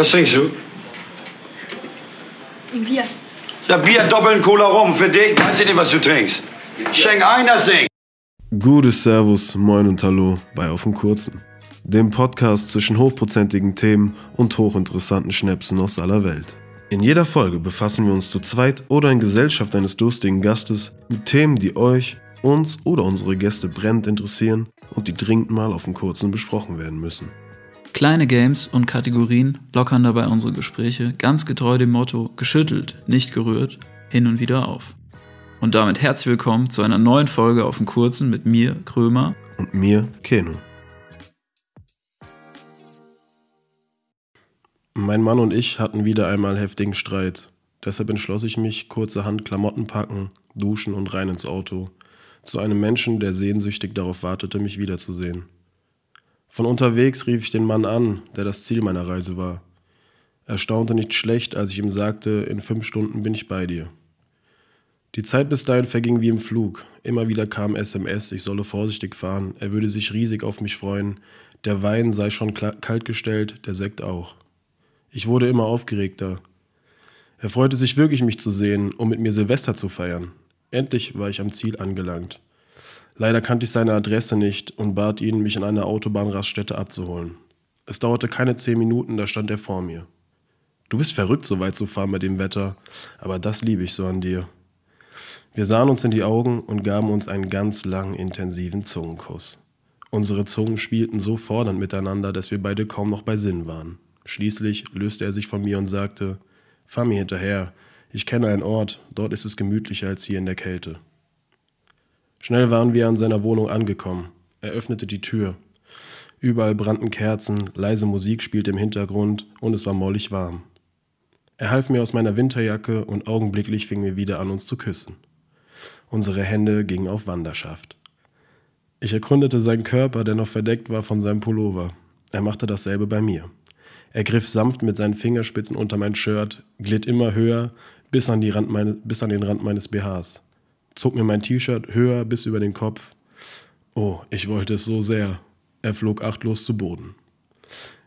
Was trinkst du? Ein Bier. Ja, Bier, doppeln Cola rum. Für dich weiß ich nicht, was du trinkst. Schenk ein, das Ding. Gutes Servus, Moin und Hallo bei Auf dem Kurzen. Dem Podcast zwischen hochprozentigen Themen und hochinteressanten Schnäpsen aus aller Welt. In jeder Folge befassen wir uns zu zweit oder in Gesellschaft eines durstigen Gastes mit Themen, die euch, uns oder unsere Gäste brennend interessieren und die dringend mal auf dem Kurzen besprochen werden müssen. Kleine Games und Kategorien lockern dabei unsere Gespräche ganz getreu dem Motto geschüttelt, nicht gerührt, hin und wieder auf. Und damit herzlich willkommen zu einer neuen Folge auf dem Kurzen mit mir, Krömer. Und mir, Keno. Mein Mann und ich hatten wieder einmal heftigen Streit. Deshalb entschloss ich mich, kurzerhand Klamotten packen, duschen und rein ins Auto. Zu einem Menschen, der sehnsüchtig darauf wartete, mich wiederzusehen. Von unterwegs rief ich den Mann an, der das Ziel meiner Reise war. Er staunte nicht schlecht, als ich ihm sagte, in fünf Stunden bin ich bei dir. Die Zeit bis dahin verging wie im Flug. Immer wieder kam SMS, ich solle vorsichtig fahren, er würde sich riesig auf mich freuen, der Wein sei schon kalt gestellt, der Sekt auch. Ich wurde immer aufgeregter. Er freute sich wirklich, mich zu sehen, um mit mir Silvester zu feiern. Endlich war ich am Ziel angelangt. Leider kannte ich seine Adresse nicht und bat ihn, mich an einer Autobahnraststätte abzuholen. Es dauerte keine zehn Minuten, da stand er vor mir. Du bist verrückt, so weit zu fahren bei dem Wetter, aber das liebe ich so an dir. Wir sahen uns in die Augen und gaben uns einen ganz langen, intensiven Zungenkuss. Unsere Zungen spielten so fordernd miteinander, dass wir beide kaum noch bei Sinn waren. Schließlich löste er sich von mir und sagte, Fahr mir hinterher, ich kenne einen Ort, dort ist es gemütlicher als hier in der Kälte. Schnell waren wir an seiner Wohnung angekommen. Er öffnete die Tür. Überall brannten Kerzen, leise Musik spielte im Hintergrund und es war mollig warm. Er half mir aus meiner Winterjacke und augenblicklich fingen wir wieder an, uns zu küssen. Unsere Hände gingen auf Wanderschaft. Ich erkundete seinen Körper, der noch verdeckt war von seinem Pullover. Er machte dasselbe bei mir. Er griff sanft mit seinen Fingerspitzen unter mein Shirt, glitt immer höher bis an, meine, bis an den Rand meines BHs zog mir mein T-Shirt höher bis über den Kopf. Oh, ich wollte es so sehr. Er flog achtlos zu Boden.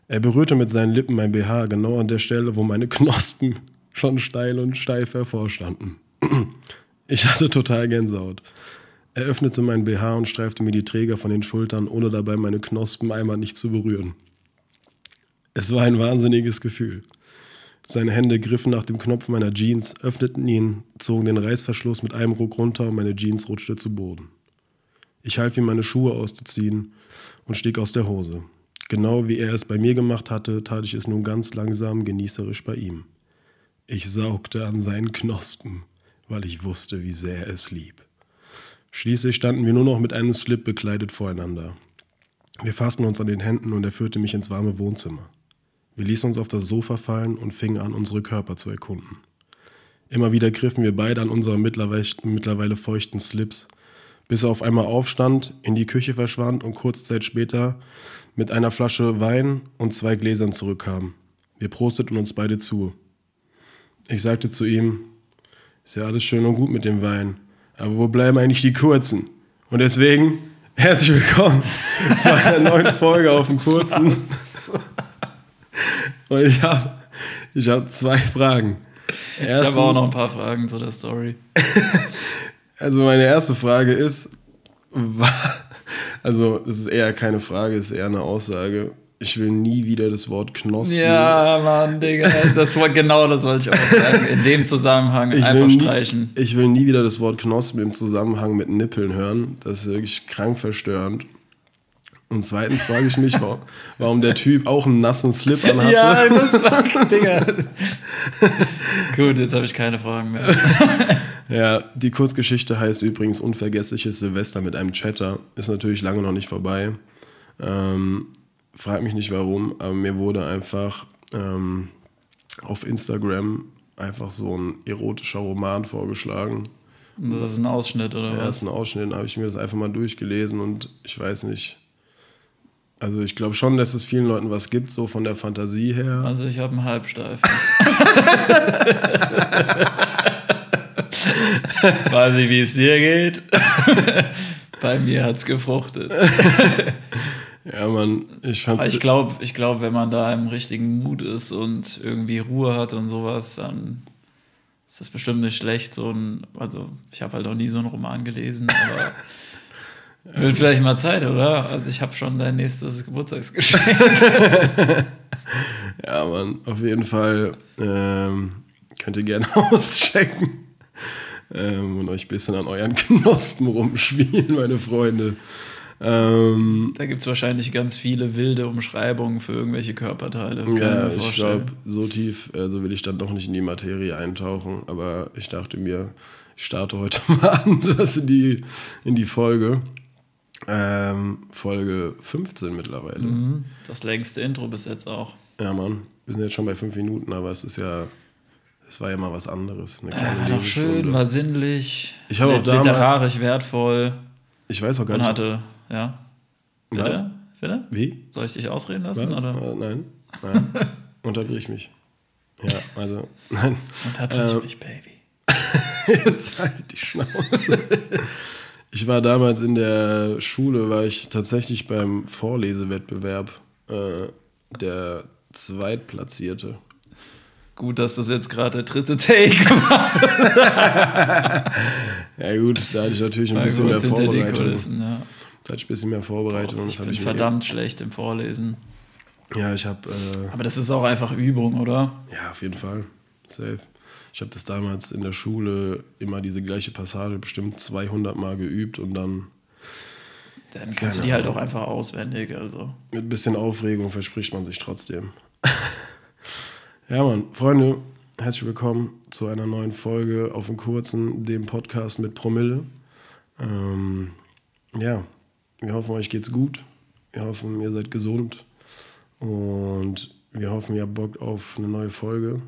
Er berührte mit seinen Lippen mein BH genau an der Stelle, wo meine Knospen schon steil und steif hervorstanden. Ich hatte total Gänsehaut. Er öffnete mein BH und streifte mir die Träger von den Schultern, ohne dabei meine Knospen einmal nicht zu berühren. Es war ein wahnsinniges Gefühl. Seine Hände griffen nach dem Knopf meiner Jeans, öffneten ihn, zogen den Reißverschluss mit einem Ruck runter und meine Jeans rutschte zu Boden. Ich half ihm, meine Schuhe auszuziehen und stieg aus der Hose. Genau wie er es bei mir gemacht hatte, tat ich es nun ganz langsam, genießerisch bei ihm. Ich saugte an seinen Knospen, weil ich wusste, wie sehr er es lieb. Schließlich standen wir nur noch mit einem Slip bekleidet voreinander. Wir fassten uns an den Händen und er führte mich ins warme Wohnzimmer. Wir ließen uns auf das Sofa fallen und fingen an, unsere Körper zu erkunden. Immer wieder griffen wir beide an unsere mittlerweile, feuchten Slips, bis er auf einmal aufstand, in die Küche verschwand und kurze Zeit später mit einer Flasche Wein und zwei Gläsern zurückkam. Wir prosteten uns beide zu. Ich sagte zu ihm, ist ja alles schön und gut mit dem Wein, aber wo bleiben eigentlich die Kurzen? Und deswegen herzlich willkommen zu einer neuen Folge auf dem Kurzen. Und ich habe ich hab zwei Fragen. Ersten, ich habe auch noch ein paar Fragen zu der Story. also meine erste Frage ist, also es ist eher keine Frage, es ist eher eine Aussage. Ich will nie wieder das Wort Knospen. Ja, Mann, Digga. Das war, genau das wollte ich auch sagen. In dem Zusammenhang ich einfach streichen. ich will nie wieder das Wort Knospen im Zusammenhang mit Nippeln hören. Das ist wirklich krank verstörend. Und zweitens frage ich mich, warum der Typ auch einen nassen Slip anhatte. Ja, das war, Digga. Gut, jetzt habe ich keine Fragen mehr. ja, die Kurzgeschichte heißt übrigens Unvergessliches Silvester mit einem Chatter. Ist natürlich lange noch nicht vorbei. Ähm, frag mich nicht warum, aber mir wurde einfach ähm, auf Instagram einfach so ein erotischer Roman vorgeschlagen. Das ist ein Ausschnitt, oder ja, was? Ja, das ist ein Ausschnitt. Dann habe ich mir das einfach mal durchgelesen und ich weiß nicht also ich glaube schon, dass es vielen Leuten was gibt, so von der Fantasie her. Also ich habe einen Halbsteifen. Weiß ich, wie es dir geht. Bei mir hat es gefruchtet. Ja, Mann, ich fand's. Aber ich glaube, ich glaub, wenn man da im richtigen Mut ist und irgendwie Ruhe hat und sowas, dann ist das bestimmt nicht schlecht. So ein, also ich habe halt auch nie so einen Roman gelesen, aber wird vielleicht mal Zeit, oder? Also ich habe schon dein nächstes Geburtstagsgeschenk. Ja, Mann, auf jeden Fall ähm, könnt ihr gerne auschecken ähm, und euch ein bisschen an euren Knospen rumspielen, meine Freunde. Ähm, Da gibt es wahrscheinlich ganz viele wilde Umschreibungen für irgendwelche Körperteile. ja, ich glaube, so tief also will ich dann doch nicht in die Materie eintauchen, aber ich dachte mir, ich starte heute mal anders in die, in die Folge. Ähm, Folge 15 mittlerweile. Mhm. Das längste Intro bis jetzt auch. Ja, Mann, wir sind jetzt schon bei fünf Minuten, aber es ist ja, es war ja mal was anderes. Eine kleine War doch Lebensstunde. schön, war sinnlich, Ich habe auch damals- literarisch wertvoll Ich weiß auch gar und nicht. hatte, ja. Bitte? Was? Bitte? Wie? Soll ich dich ausreden lassen? Was? Oder? Äh, nein, nein. Unterbrich mich. Ja, also, nein. Unterbrich Ähm, mich, Baby. Jetzt halt die Schnauze. Ich war damals in der Schule, war ich tatsächlich beim Vorlesewettbewerb äh, der Zweitplatzierte. Gut, dass das jetzt gerade der dritte Take war. Ja gut, da hatte ich natürlich ein Mal bisschen mehr hinter die Vorbereitung. Kulissen, ja. Da hatte ich ein bisschen mehr Vorbereitung. und Ich bin ich verdammt schlecht im Vorlesen. Ja, ich habe äh, Aber das ist auch einfach Übung, oder? Ja, auf jeden Fall. Safe. Ich habe das damals in der Schule immer diese gleiche Passage bestimmt 200 Mal geübt und dann Dann kannst du die halt Ahnung. auch einfach auswendig. Also. mit ein bisschen Aufregung verspricht man sich trotzdem. ja, Mann, Freunde, herzlich willkommen zu einer neuen Folge auf dem Kurzen, dem Podcast mit Promille. Ähm, ja, wir hoffen, euch geht's gut. Wir hoffen, ihr seid gesund. Und wir hoffen, ihr habt Bock auf eine neue Folge.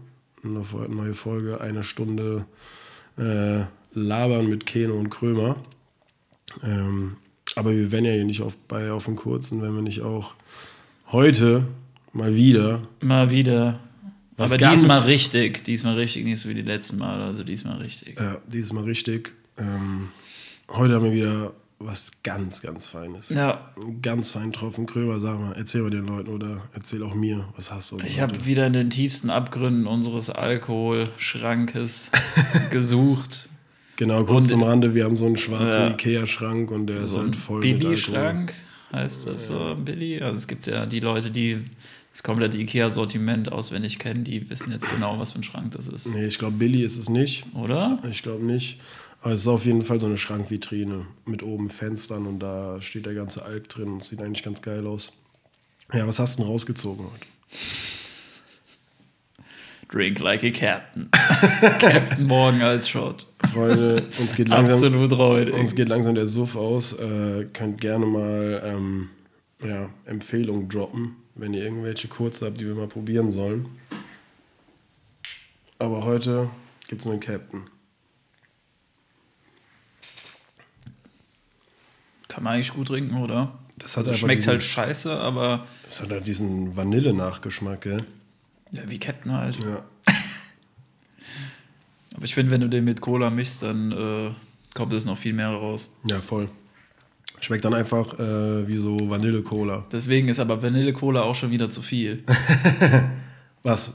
Eine neue Folge, eine Stunde äh, labern mit Keno und Krömer. Ähm, aber wir wären ja hier nicht auf, bei auf dem Kurzen, wenn wir nicht auch heute mal wieder Mal wieder. Was Aber diesmal richtig. Diesmal richtig, nicht so wie die letzten Mal. Also diesmal richtig. Ja, dieses Mal richtig. Ähm, heute haben wir wieder was ganz, ganz Feines. Ja, ganz feinen Tropfen Krömer, sag mal, erzähl mal den Leuten oder erzähl auch mir, was hast du? ich habe wieder in den tiefsten Abgründen unseres Alkoholschrankes gesucht. Genau, kurz und- zum Rande, wir haben so einen schwarzen Ja. Ikea-Schrank und der ist So ein halt voll mit Alkohol. Billy-Schrank heißt das so, Billy. Also es gibt ja die Leute, die das komplette Ikea-Sortiment auswendig kennen, die wissen jetzt genau, was für ein Schrank das ist. Nee, ich glaube, Billy ist es nicht. Oder? Ich glaube nicht. Aber es ist auf jeden Fall so eine Schrankvitrine mit oben Fenstern und da steht der ganze Alk drin und sieht eigentlich ganz geil aus. Ja, was hast du denn rausgezogen heute? Drink like a Captain. Captain Morgan als Shot. Freunde, uns geht langsam, Absolut uns geht langsam der Suff aus. Äh, könnt gerne mal ähm, ja, Empfehlungen droppen, wenn ihr irgendwelche kurze habt, die wir mal probieren sollen. Aber heute gibt es einen Captain. Kann man eigentlich gut trinken, oder? Das hat Also schmeckt diesen- halt scheiße, aber Das hat halt diesen Vanille-Nachgeschmack, gell? ja, wie Captain halt. Ja. Aber ich finde, wenn du den mit Cola mischst, dann äh, kommt es noch viel mehr raus. Ja, voll. Schmeckt dann einfach äh, wie so Vanille-Cola. Deswegen ist aber Vanille-Cola auch schon wieder zu viel. Was?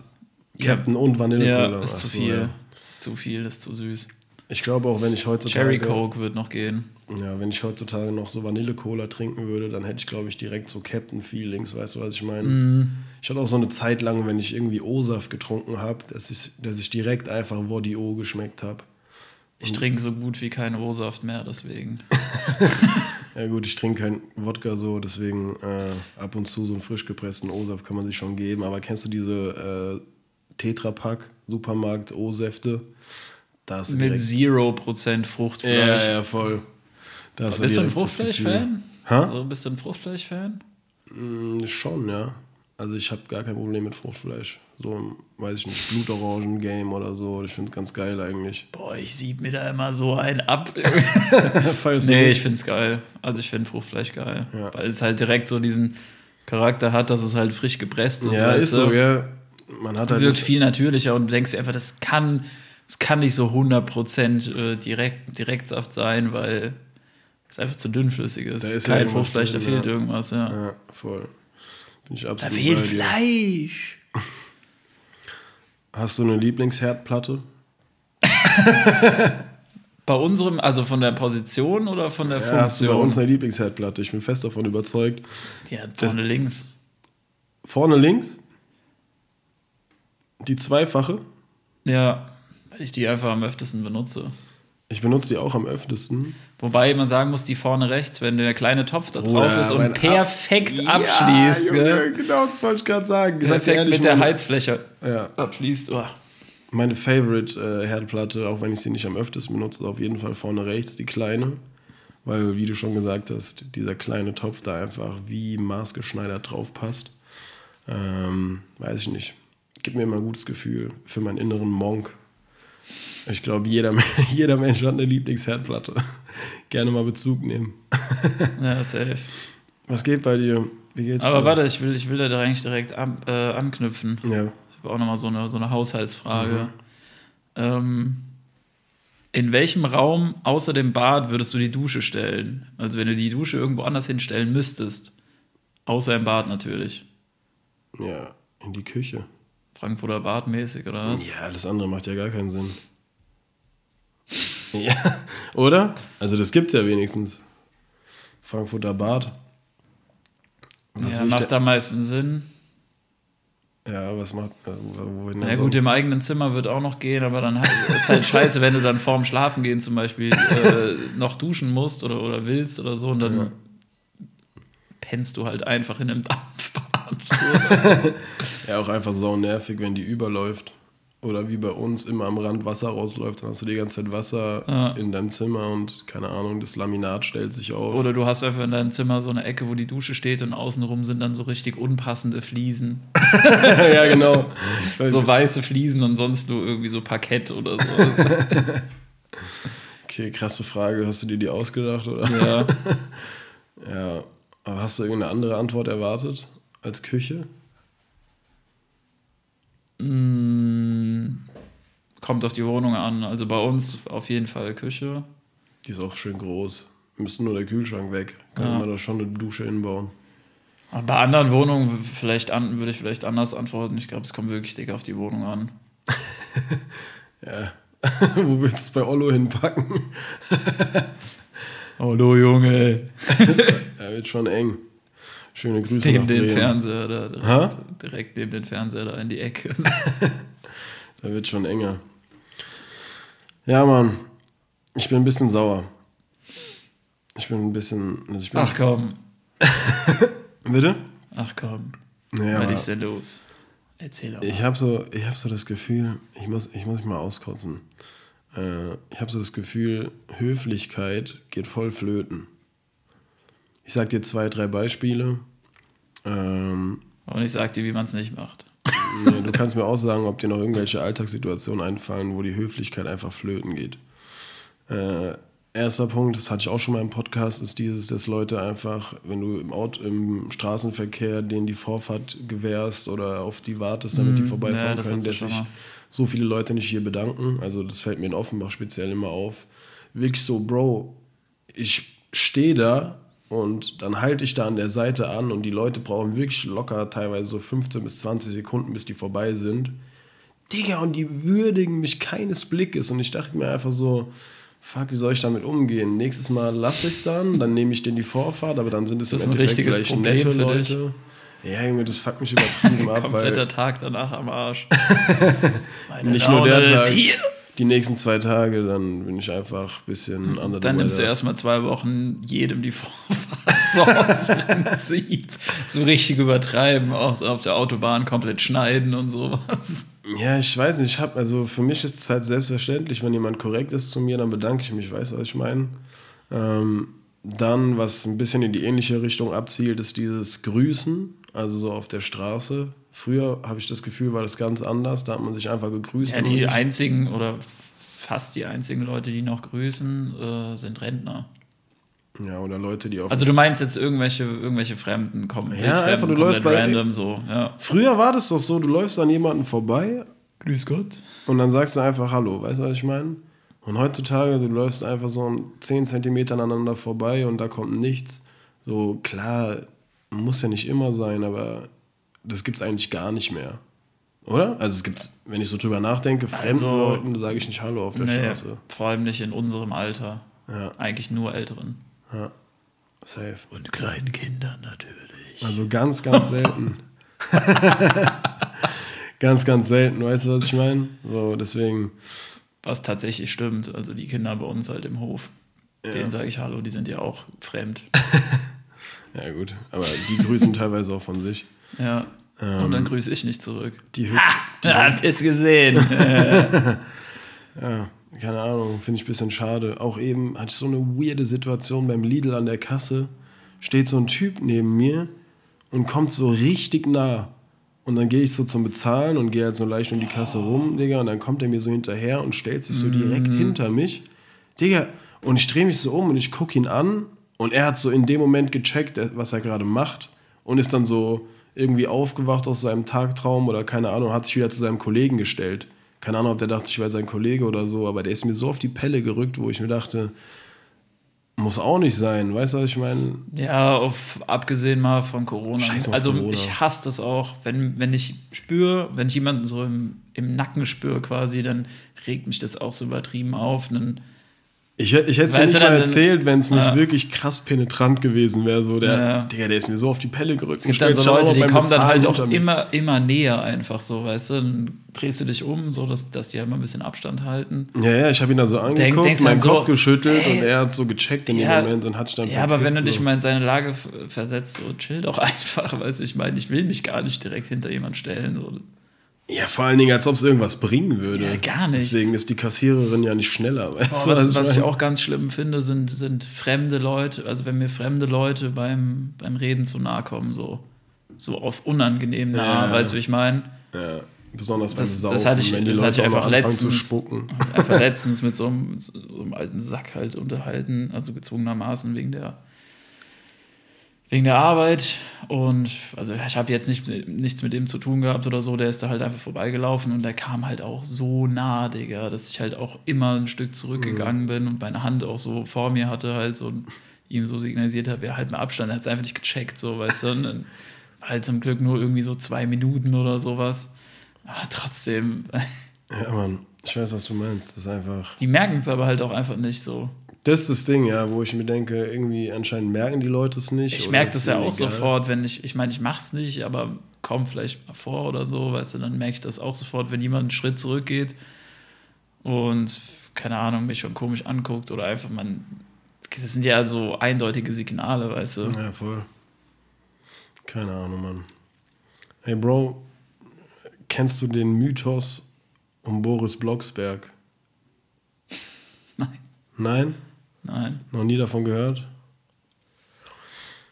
Captain und Vanille-Cola? Ja, ist Ach zu so, viel. ja. Das ist zu viel, das ist zu süß. Ich glaube auch, wenn ich heutzutage. Cherry Coke wird noch gehen. Ja, wenn ich heutzutage noch so Vanille-Cola trinken würde, dann hätte ich, glaube ich, direkt so Captain-Feelings. Weißt du, was ich meine? Mhm. Ich hatte auch so eine Zeit lang, wenn ich irgendwie O-Saft getrunken habe, dass ich, dass ich direkt einfach Woddy O geschmeckt habe. Ich trinke so gut wie keinen O-Saft mehr, deswegen. Ja gut, ich trinke kein Wodka so, deswegen äh, ab und zu so einen frisch gepressten O-Saft kann man sich schon geben. Aber kennst du diese äh, Tetrapack Supermarkt O-Säfte? Da hast du Mit direkt- 0% Fruchtfleisch. Ja, ja, voll. Da hast Bist du ein Fruchtfleisch-Fan? Also, bist du ein Fruchtfleisch-Fan? Mm, Schon, ja. Also ich habe gar kein Problem mit Fruchtfleisch. So, ein, weiß ich nicht, Blutorangen-Game oder so. Ich finde es ganz geil eigentlich. Boah, ich sieb mir da immer so einen ab. Nee, ich find's geil. Also ich finde Fruchtfleisch geil. Ja. Weil es halt direkt so diesen Charakter hat, dass es halt frisch gepresst ist. Ja, ist so, gell? Man hat halt Wirkt viel natürlicher und du denkst dir einfach, das kann, das kann nicht so 100% äh, direkt, Direktsaft sein, weil Ist einfach zu dünnflüssiges. Da ist ja Kein irgendwas Fruchtfleisch, da fehlt ja. irgendwas, ja. Ja, voll. Bin ich Da absolut fehlt bei dir. Fleisch. Hast du eine Lieblingsherdplatte? Bei unserem, also von der Position oder von der Ja, hast du bei Funktion? uns eine Lieblingsherdplatte? Ich bin fest davon überzeugt. ja, vorne links. Vorne links? Die zweifache? Ja, weil ich die einfach am öftesten benutze. Ich benutze die auch am öftesten. Wobei man sagen muss, die vorne rechts, wenn der kleine Topf da drauf Bruder, ist und perfekt Ab- abschließt, ja? Junge, genau, das wollte ich gerade sagen. Perfekt ehrlich, mit der meine- Heizfläche Ja, abschließt. Oh. meine Favorite äh, Herdplatte, auch wenn ich sie nicht am öftesten benutze, ist auf jeden Fall vorne rechts, die kleine. Weil, wie du schon gesagt hast, dieser kleine Topf da einfach wie maßgeschneidert drauf passt. Ähm, weiß ich nicht. Gibt mir immer ein gutes Gefühl für meinen inneren Monk. Ich glaube, jeder, jeder Mensch hat eine Lieblingsherdplatte. Gerne mal Bezug nehmen. Ja, safe. Was geht bei dir? Wie geht's Aber dir? warte, ich will, ich will da eigentlich direkt an, äh, anknüpfen. Ja. Ich habe auch nochmal so eine, so eine Haushaltsfrage. Mhm. Ähm, in welchem Raum außer dem Bad würdest du die Dusche stellen? Also wenn du die Dusche irgendwo anders hinstellen müsstest. Außer im Bad natürlich. Ja, in die Küche. Frankfurter Bad mäßig oder was? Ja, das andere macht ja gar keinen Sinn. Ja, oder? Also das gibt's ja wenigstens. Frankfurter Bad. Was ja, macht da- am meisten Sinn. Ja, was macht. Äh, wo, wohin Na denn gut, im eigenen Zimmer wird auch noch gehen, aber dann ist halt scheiße, wenn du dann vorm Schlafengehen zum Beispiel äh, noch duschen musst oder, oder willst oder so und dann Ja. pennst du halt einfach in einem Dampfbad. Ja, auch einfach sau nervig, wenn die überläuft. Oder wie bei uns immer am Rand Wasser rausläuft, dann hast du die ganze Zeit Wasser Ja. in deinem Zimmer und keine Ahnung, das Laminat stellt sich auf. Oder du hast einfach in deinem Zimmer so eine Ecke, wo die Dusche steht und außenrum sind dann so richtig unpassende Fliesen. ja, genau. So weiße Fliesen und sonst nur irgendwie so Parkett oder so. Okay, krasse Frage. Hast du dir die ausgedacht? Oder? ja. Ja, aber hast du irgendeine andere Antwort erwartet als Küche? Mm, Kommt auf die Wohnung an. Also bei uns auf jeden Fall Küche. Die ist auch schön groß. Müsste nur der Kühlschrank weg. Kann Ja. man da schon eine Dusche hinbauen. Aber bei anderen Wohnungen vielleicht an, würde ich vielleicht anders antworten. Ich glaube, es kommt wirklich dick auf die Wohnung an. Ja. Wo willst du es bei Ollo hinpacken? Hallo Junge. Ja, wird schon eng. Schöne Grüße Neben den. Fernseher da. Direkt, direkt neben den Fernseher da in die Ecke. Da wird schon enger. Ja, Mann. Ich bin ein bisschen sauer. Ich bin ein bisschen. Also bin Ach komm. Bitte? Ach komm. Ja, Was ist denn los? Erzähl doch. ich habe so, ich hab so das Gefühl, ich muss, ich muss mich mal auskotzen. Äh, ich habe so das Gefühl, Höflichkeit geht voll flöten. Ich sag dir zwei, drei Beispiele. Ähm, Und ich sag dir, wie man es nicht macht. nee, du kannst mir auch sagen, ob dir noch irgendwelche Alltagssituationen einfallen, wo die Höflichkeit einfach flöten geht. Äh, erster Punkt, das hatte ich auch schon mal im Podcast, ist dieses, dass Leute einfach, wenn du im, Auto, im Straßenverkehr denen die Vorfahrt gewährst oder auf die wartest, damit die Mm, vorbeifahren ja, können, dass sich so viele Leute nicht hier bedanken. Also das fällt mir in Offenbach speziell immer auf. Wirklich so, Bro, ich stehe da und dann halte ich da an der Seite an und die Leute brauchen wirklich locker teilweise so 15 bis 20 Sekunden, bis die vorbei sind. Digga, und die würdigen mich keines Blickes. Und ich dachte mir einfach so, fuck, wie soll ich damit umgehen? Nächstes Mal lasse ich es dann, dann nehme ich denen die Vorfahrt, aber dann sind es Das im Endeffekt vielleicht Problem nette. Leute. Ja, Junge, das fuckt mich übertrieben ab, weil Kompletter Tag danach am Arsch. Meine nicht nur der Laune ist Tag, hier. Die nächsten zwei Tage, dann bin ich einfach ein bisschen under the Dann nimmst du erstmal zwei Wochen jedem die Vorfahrt so aus Prinzip. So richtig übertreiben, auch so auf der Autobahn komplett schneiden und sowas. Ja, ich weiß nicht, ich habe, also für mich ist es halt selbstverständlich, wenn jemand korrekt ist zu mir, dann bedanke ich mich, weißt du, was ich meine? Ähm, dann, was ein bisschen in die ähnliche Richtung abzielt, ist dieses Grüßen, also so auf der Straße. Früher habe ich das Gefühl, war das ganz anders, da hat man sich einfach gegrüßt. Ja, und die einzigen oder fast die einzigen Leute, die noch grüßen, äh, sind Rentner. ja, oder Leute, die auf. Also du meinst jetzt irgendwelche, irgendwelche Fremden kommen. Ja, einfach, du läufst bei- random so, ja. Früher war das doch so, du läufst an jemanden vorbei Grüß Gott. und dann sagst du einfach Hallo, weißt du, was ich meine? Und heutzutage, du läufst einfach so 10 Zentimeter aneinander vorbei und da kommt nichts. So, klar, muss ja nicht immer sein, aber das gibt es eigentlich gar nicht mehr. Oder? Also es gibt, wenn ich so drüber nachdenke, fremden Also, Leuten sage ich nicht Hallo auf der Nee, Straße. vor allem nicht in unserem Alter. Ja. Eigentlich nur Älteren. Ja. Safe. Und kleinen Kindern natürlich. Also ganz, ganz selten. ganz, ganz selten, weißt du, was ich meine? So, deswegen, Was tatsächlich stimmt. Also die Kinder bei uns halt im Hof. Denen sage ich Hallo, die sind ja auch fremd. ja gut, aber die grüßen teilweise auch von sich. Ja. Und dann grüße ich nicht zurück. Die Hütte, Habt ihr es gesehen? ja, keine Ahnung, finde ich ein bisschen schade. Auch eben hatte ich so eine weirde Situation beim Lidl an der Kasse. Steht so ein Typ neben mir und kommt so richtig nah. Und dann gehe ich so zum Bezahlen und gehe halt so leicht um die Kasse rum, Digga. Und dann kommt er mir so hinterher und stellt sich so direkt hinter mich. Digga, und ich drehe mich so um und ich gucke ihn an. Und er hat so in dem Moment gecheckt, was er gerade macht. Und ist dann so irgendwie aufgewacht aus seinem Tagtraum oder keine Ahnung, hat sich wieder zu seinem Kollegen gestellt. Keine Ahnung, ob der dachte, ich wäre sein Kollege oder so. Aber der ist mir so auf die Pelle gerückt, wo ich mir dachte, muss auch nicht sein. Weißt du, was ich meine? Ja, auf, abgesehen mal von Corona. Mal also Corona. ich hasse das auch, wenn, wenn ich spüre, wenn ich jemanden so im, im Nacken spüre quasi, dann regt mich das auch so übertrieben auf. Dann, Ich, ich hätte es ja nicht mal erzählt, wenn es nicht Ja. wirklich krass penetrant gewesen wäre. So, der, Ja. Digga, der ist mir so auf die Pelle gerückt. es gibt dann so Leute, die kommen dann halt auch immer, immer näher einfach so, weißt du, dann drehst du dich um, so dass, dass die halt mal ein bisschen Abstand halten. Ja, ja, ich habe ihn dann so angeguckt, denkst du meinen dann so, Kopf geschüttelt ey, und er hat so gecheckt in ja, dem Moment und hat dann Ja, aber wenn du dich mal in seine Lage versetzt, so chill doch einfach, weißt du, ich meine, ich will mich gar nicht direkt hinter jemand stellen. So. Ja, vor allen Dingen, als ob es irgendwas bringen würde. Ja, gar nichts. Deswegen ist die Kassiererin ja nicht schneller. Weißt du, was, was ich meine? auch ganz schlimm finde, sind, sind fremde Leute, also wenn mir fremde Leute beim, beim Reden zu nahe kommen, so, so auf unangenehm nah, Ja. weißt du, wie ich meine? Ja, besonders beim Das- Saufen, das hatte ich- wenn die Leute ich einfach anfangen zu letztens. spucken. Einfach letztens mit so einem, mit so einem alten Sack halt unterhalten, also gezwungenermaßen wegen der wegen der Arbeit und also ich habe jetzt nicht, nichts mit dem zu tun gehabt oder so, der ist da halt einfach vorbeigelaufen und der kam halt auch so nah, Digga, dass ich halt auch immer ein Stück zurückgegangen bin und meine Hand auch so vor mir hatte halt so und ihm so signalisiert habe, ja, halt mal Abstand, er hat es einfach nicht gecheckt, so, weißt du, und dann halt zum Glück nur irgendwie so zwei Minuten oder sowas, aber trotzdem, Ja, Mann, ich weiß, was du meinst. Das ist einfach. die merken es aber halt auch einfach nicht so. Das ist das Ding, ja, wo ich mir denke, irgendwie anscheinend merken die Leute es nicht. Ich merke das ja auch egal. sofort, wenn ich, ich meine, ich mach's nicht, aber komm vielleicht mal vor oder so, weißt du, dann merke ich das auch sofort, wenn jemand einen Schritt zurückgeht und, keine Ahnung, mich schon komisch anguckt oder einfach man, das sind ja so eindeutige Signale, weißt du. Ja, voll. Keine Ahnung, Mann. Hey, Bro, kennst du den Mythos um Boris Blocksberg? Nein, Nein? Nein. Noch nie davon gehört?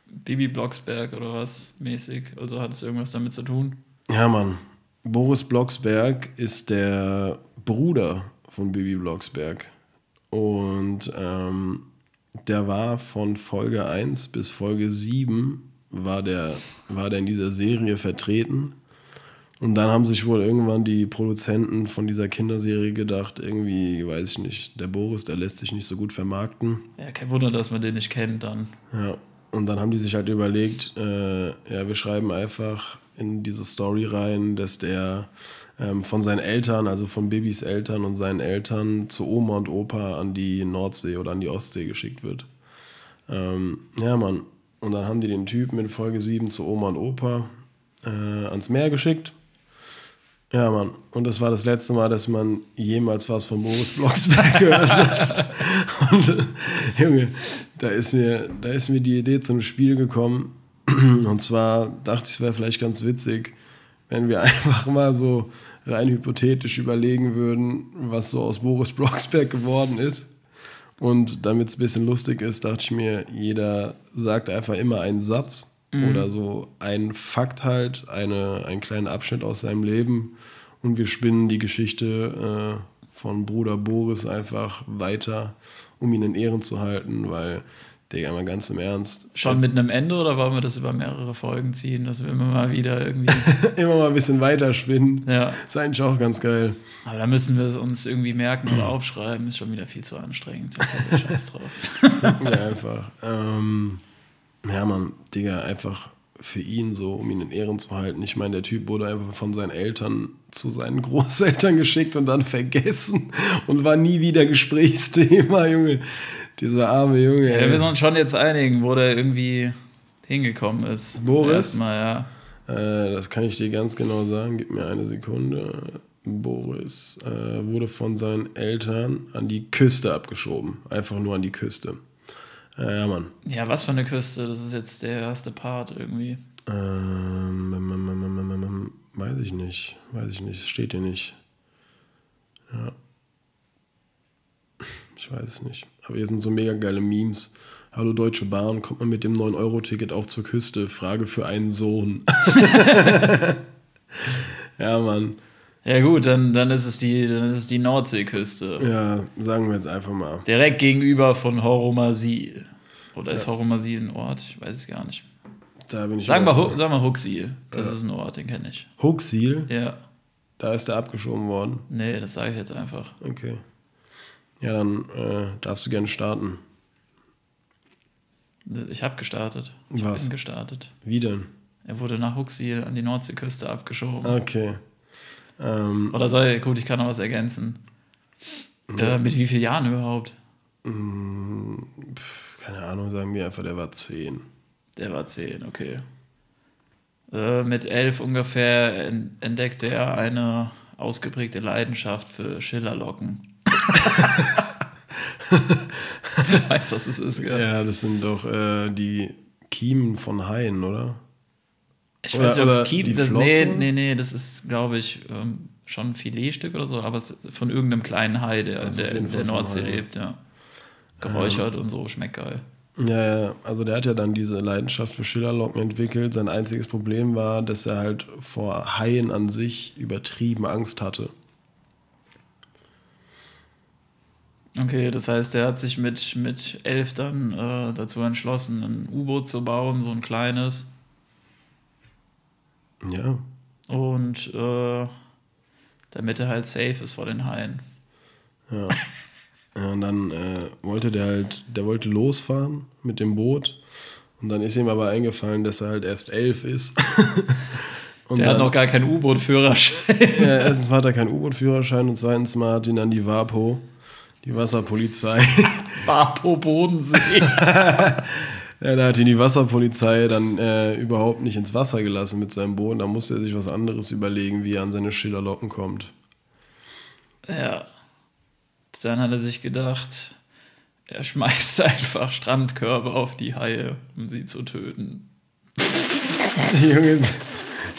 Bibi Blocksberg oder was mäßig, also hat es irgendwas damit zu tun? Ja, Mann. Boris Blocksberg ist der Bruder von Bibi Blocksberg. Und ähm, der war von Folge 1 bis Folge 7 war der, war der in dieser Serie vertreten. Und dann haben sich wohl irgendwann die Produzenten von dieser Kinderserie gedacht, irgendwie, weiß ich nicht, der Boris, der lässt sich nicht so gut vermarkten. Ja, kein Wunder, dass man den nicht kennt dann. Ja, und dann haben die sich halt überlegt, äh, ja, wir schreiben einfach in diese Story rein, dass der ähm, von seinen Eltern, also von Bibis Eltern und seinen Eltern zu Oma und Opa an die Nordsee oder an die Ostsee geschickt wird. Ähm, ja, Mann. Und dann haben die den Typen in Folge 7 zu Oma und Opa äh, ans Meer geschickt. Ja, Mann. Und das war das letzte Mal, dass man jemals was von Boris Blocksberg gehört hat. Und äh, Junge, da ist, mir, da ist mir die Idee zum Spiel gekommen. Und zwar dachte ich, es wäre vielleicht ganz witzig, wenn wir einfach mal so rein hypothetisch überlegen würden, was so aus Boris Blocksberg geworden ist. Und damit es ein bisschen lustig ist, dachte ich mir, jeder sagt einfach immer einen Satz oder so einen Fakt halt, eine, einen kleinen Abschnitt aus seinem Leben. Und wir spinnen die Geschichte äh, von Bruder Boris einfach weiter, um ihn in Ehren zu halten, weil Digga, mal ganz im Ernst. Schon mit einem Ende oder wollen wir das über mehrere Folgen ziehen, dass wir immer mal wieder irgendwie. Immer mal ein bisschen weiterspinnen. ja. Ist eigentlich auch ganz geil. Aber da müssen wir es uns irgendwie merken oder aufschreiben. Ist schon wieder viel zu anstrengend. Da Scheiß drauf. Ja, einfach. Ähm, ja, Mann, Digga, einfach für ihn so, um ihn in Ehren zu halten. Ich meine, der Typ wurde einfach von seinen Eltern zu seinen Großeltern geschickt und dann vergessen und war nie wieder Gesprächsthema, Junge. Dieser arme Junge. Ja, wir sind uns schon jetzt einigen, wo der irgendwie hingekommen ist. Boris? Erstmal, ja. Äh, das kann ich dir ganz genau sagen. Gib mir eine Sekunde. Boris äh, wurde von seinen Eltern an die Küste abgeschoben. Einfach nur an die Küste. Äh, ja, Mann. Ja, was für eine Küste? Das ist jetzt der erste Part irgendwie. Ähm, ähm, ähm, ähm, weiß ich nicht. Weiß ich nicht. Steht hier nicht. Ja. Ich weiß es nicht. Aber hier sind so mega geile Memes. Hallo Deutsche Bahn, kommt man mit dem 9-Euro-Ticket auch zur Küste? Frage für einen Sohn. ja, Mann. Ja gut, dann, dann ist es die, dann ist es die Nordseeküste. Ja, sagen wir jetzt einfach mal. Direkt gegenüber von Horomasil. Oder ist Horomasil ein Ort? Ich weiß es gar nicht. Da bin ich wir, überfordert. Hu- sagen wir Huxil. Das ist ein Ort, den kenne ich. Huxil, Ja. da ist er abgeschoben worden. Nee, das sage ich jetzt einfach. Okay. Ja, dann äh, darfst du gerne starten. Ich habe gestartet. Ich Was? bin gestartet. Wie denn? Er wurde nach Huxil an die Nordseeküste abgeschoben. Okay. Ähm, Oder soll gut, ich kann noch was ergänzen. Äh, mit wie vielen Jahren überhaupt? keine Ahnung, sagen wir einfach, der war 10. Der war 10, okay. Äh, mit 11 ungefähr en- entdeckte er eine ausgeprägte Leidenschaft für Schillerlocken. weißt was es ist, gell? Ja, das sind doch äh, die Kiemen von Haien, oder? Ich Oder- weiß nicht, ob oder es die das, nee, nee, nee, das ist, glaube ich, ähm, schon ein Filetstück oder so, aber es ist von irgendeinem kleinen Hai, der, Also der in der Nordsee Hai. lebt, ja. Geräuchert und so, schmeckt geil. Ja, ja, also der hat ja dann diese Leidenschaft für Schillerlocken entwickelt. Sein einziges Problem war, dass er halt vor Haien an sich übertrieben Angst hatte. Okay, das heißt, er hat sich mit, mit elf dann äh, dazu entschlossen, ein U-Boot zu bauen, so ein kleines. Ja, Und äh, damit er halt safe ist vor den Haien. ja. ja und dann äh, wollte der halt, der wollte losfahren mit dem Boot. Und dann ist ihm aber eingefallen, dass er halt erst elf ist. Und Der hat dann- noch gar keinen U-Boot-Führerschein. Ja, erstens hat er keinen U-Boot-Führerschein und zweitens mal hat ihn dann die WAPO, die Wasserpolizei, Vapo Bodensee. Ja, da hat ihn die Wasserpolizei dann äh, überhaupt nicht ins Wasser gelassen mit seinem Boot. Da musste er sich was anderes überlegen, wie er an seine Schillerlocken kommt. ja. Dann hat er sich gedacht, er schmeißt einfach Strandkörbe auf die Haie, um sie zu töten. Junge,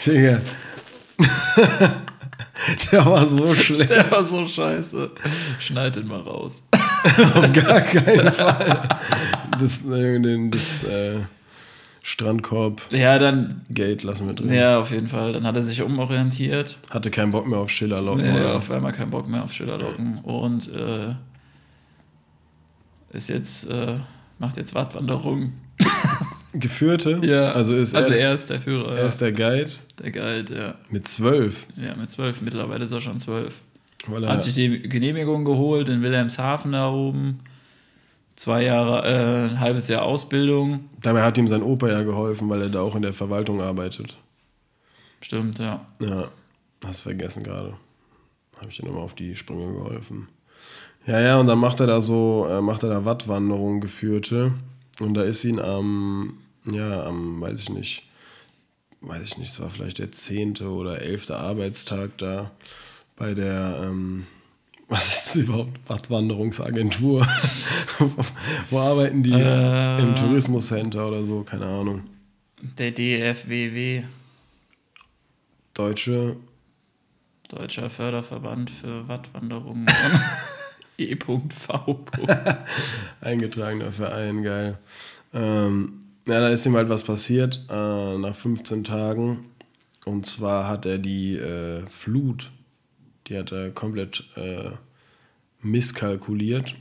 Digga. Der war so schlecht. Der war so scheiße. Schneid den mal raus. Auf gar keinen Fall. Das, äh, den- das äh, Strandkorb-Gate Ja, dann, lassen wir drin. ja, auf jeden Fall. Dann hat er sich umorientiert. Hatte keinen Bock mehr auf Schillerlocken. Nee, oder? auf einmal keinen Bock mehr auf Schillerlocken und äh, ist jetzt, äh, macht jetzt Wattwanderung. Geführte? Ja, Also ist also er, er ist der Führer, er ist der Guide der Guide, ja. mit zwölf. Ja, mit zwölf, mittlerweile ist er schon zwölf. Er, Hat sich die Genehmigung geholt in Wilhelmshaven da oben. Zwei Jahre, äh, ein halbes Jahr Ausbildung. dabei hat ihm sein Opa ja geholfen, weil er da auch in der Verwaltung arbeitet. Stimmt, ja. Ja, hast vergessen gerade. Habe ich dir nochmal auf die Sprünge geholfen. Ja, ja, und dann macht er da so, äh, macht er da Wattwanderung geführte. Und da ist ihn am, ja, am, weiß ich nicht, weiß ich nicht, es war vielleicht der zehnte oder elfte Arbeitstag da bei der, ähm, was ist überhaupt? Wattwanderungsagentur. Wo arbeiten die? Äh. Im Tourismuscenter oder so, keine Ahnung. Der DFWW, Deutsche Deutscher Förderverband für Wattwanderung. E.V. Eingetragener Verein, geil. Ähm, ja, da ist ihm halt was passiert äh, nach 15 Tagen. Und zwar hat er die äh, Flut, die hat er komplett äh, misskalkuliert.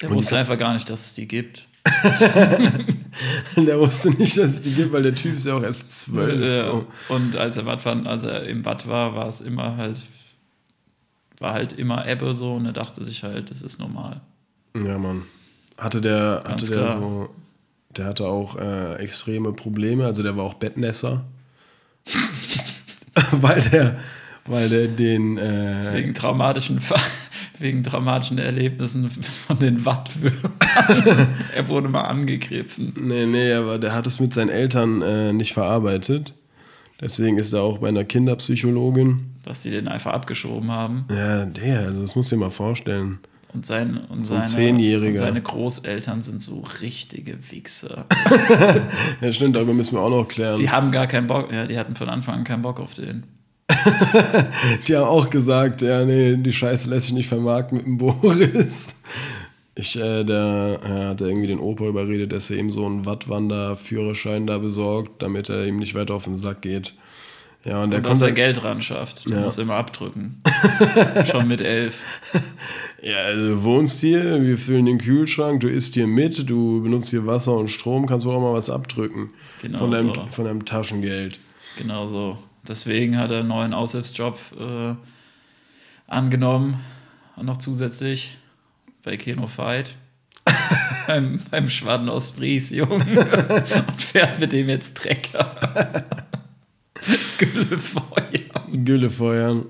Der Und wusste einfach gar nicht, dass es die gibt. der wusste nicht, dass es die gibt, weil der Typ ist ja auch erst zwölf. Ja. So. Und als er Watt war, als er im Watt war, war es immer halt, war halt immer Ebbe so und er dachte sich halt, das ist normal. Ja, Mann. Hatte der, Ganz hatte der klar. so, der hatte auch äh, extreme Probleme, also der war auch Bettnässer. weil der, weil der den, äh, Wegen traumatischen, wegen traumatischen Erlebnissen von den Wattwürmern. er wurde mal angegriffen. nee, nee, aber der hat es mit seinen Eltern äh, nicht verarbeitet. Deswegen ist er auch bei einer Kinderpsychologin. dass sie den einfach abgeschoben haben. Ja, der, also das musst du dir mal vorstellen. Und, sein, und, So ein seine, Zehnjähriger. und seine Großeltern sind so richtige Wichser. Ja, stimmt, darüber müssen wir auch noch klären. Die haben gar keinen Bock, ja, die hatten von Anfang an keinen Bock auf den. Die haben auch gesagt, ja, nee, die Scheiße lässt sich nicht vermarkten mit dem Boris. Ich, äh, der äh, hat irgendwie den Opa überredet, dass er ihm so einen Wattwander-Führerschein da besorgt, damit er ihm nicht weiter auf den Sack geht. Ja, und der Und dass er Geld ran schafft. Der Ja. muss immer abdrücken. Schon mit elf. ja, also du wohnst hier, wir füllen den Kühlschrank, du isst hier mit, du benutzt hier Wasser und Strom, kannst wohl auch mal was abdrücken. Genau von, deinem, so. von deinem Taschengeld. Genau so. Deswegen hat er einen neuen Aushilfsjob äh, angenommen. Und noch zusätzlich bei Keno Fight. beim, beim Schwaden aus Fries, Junge. Und fährt mit dem jetzt Trecker. Güllefeuer. Gülle feuern.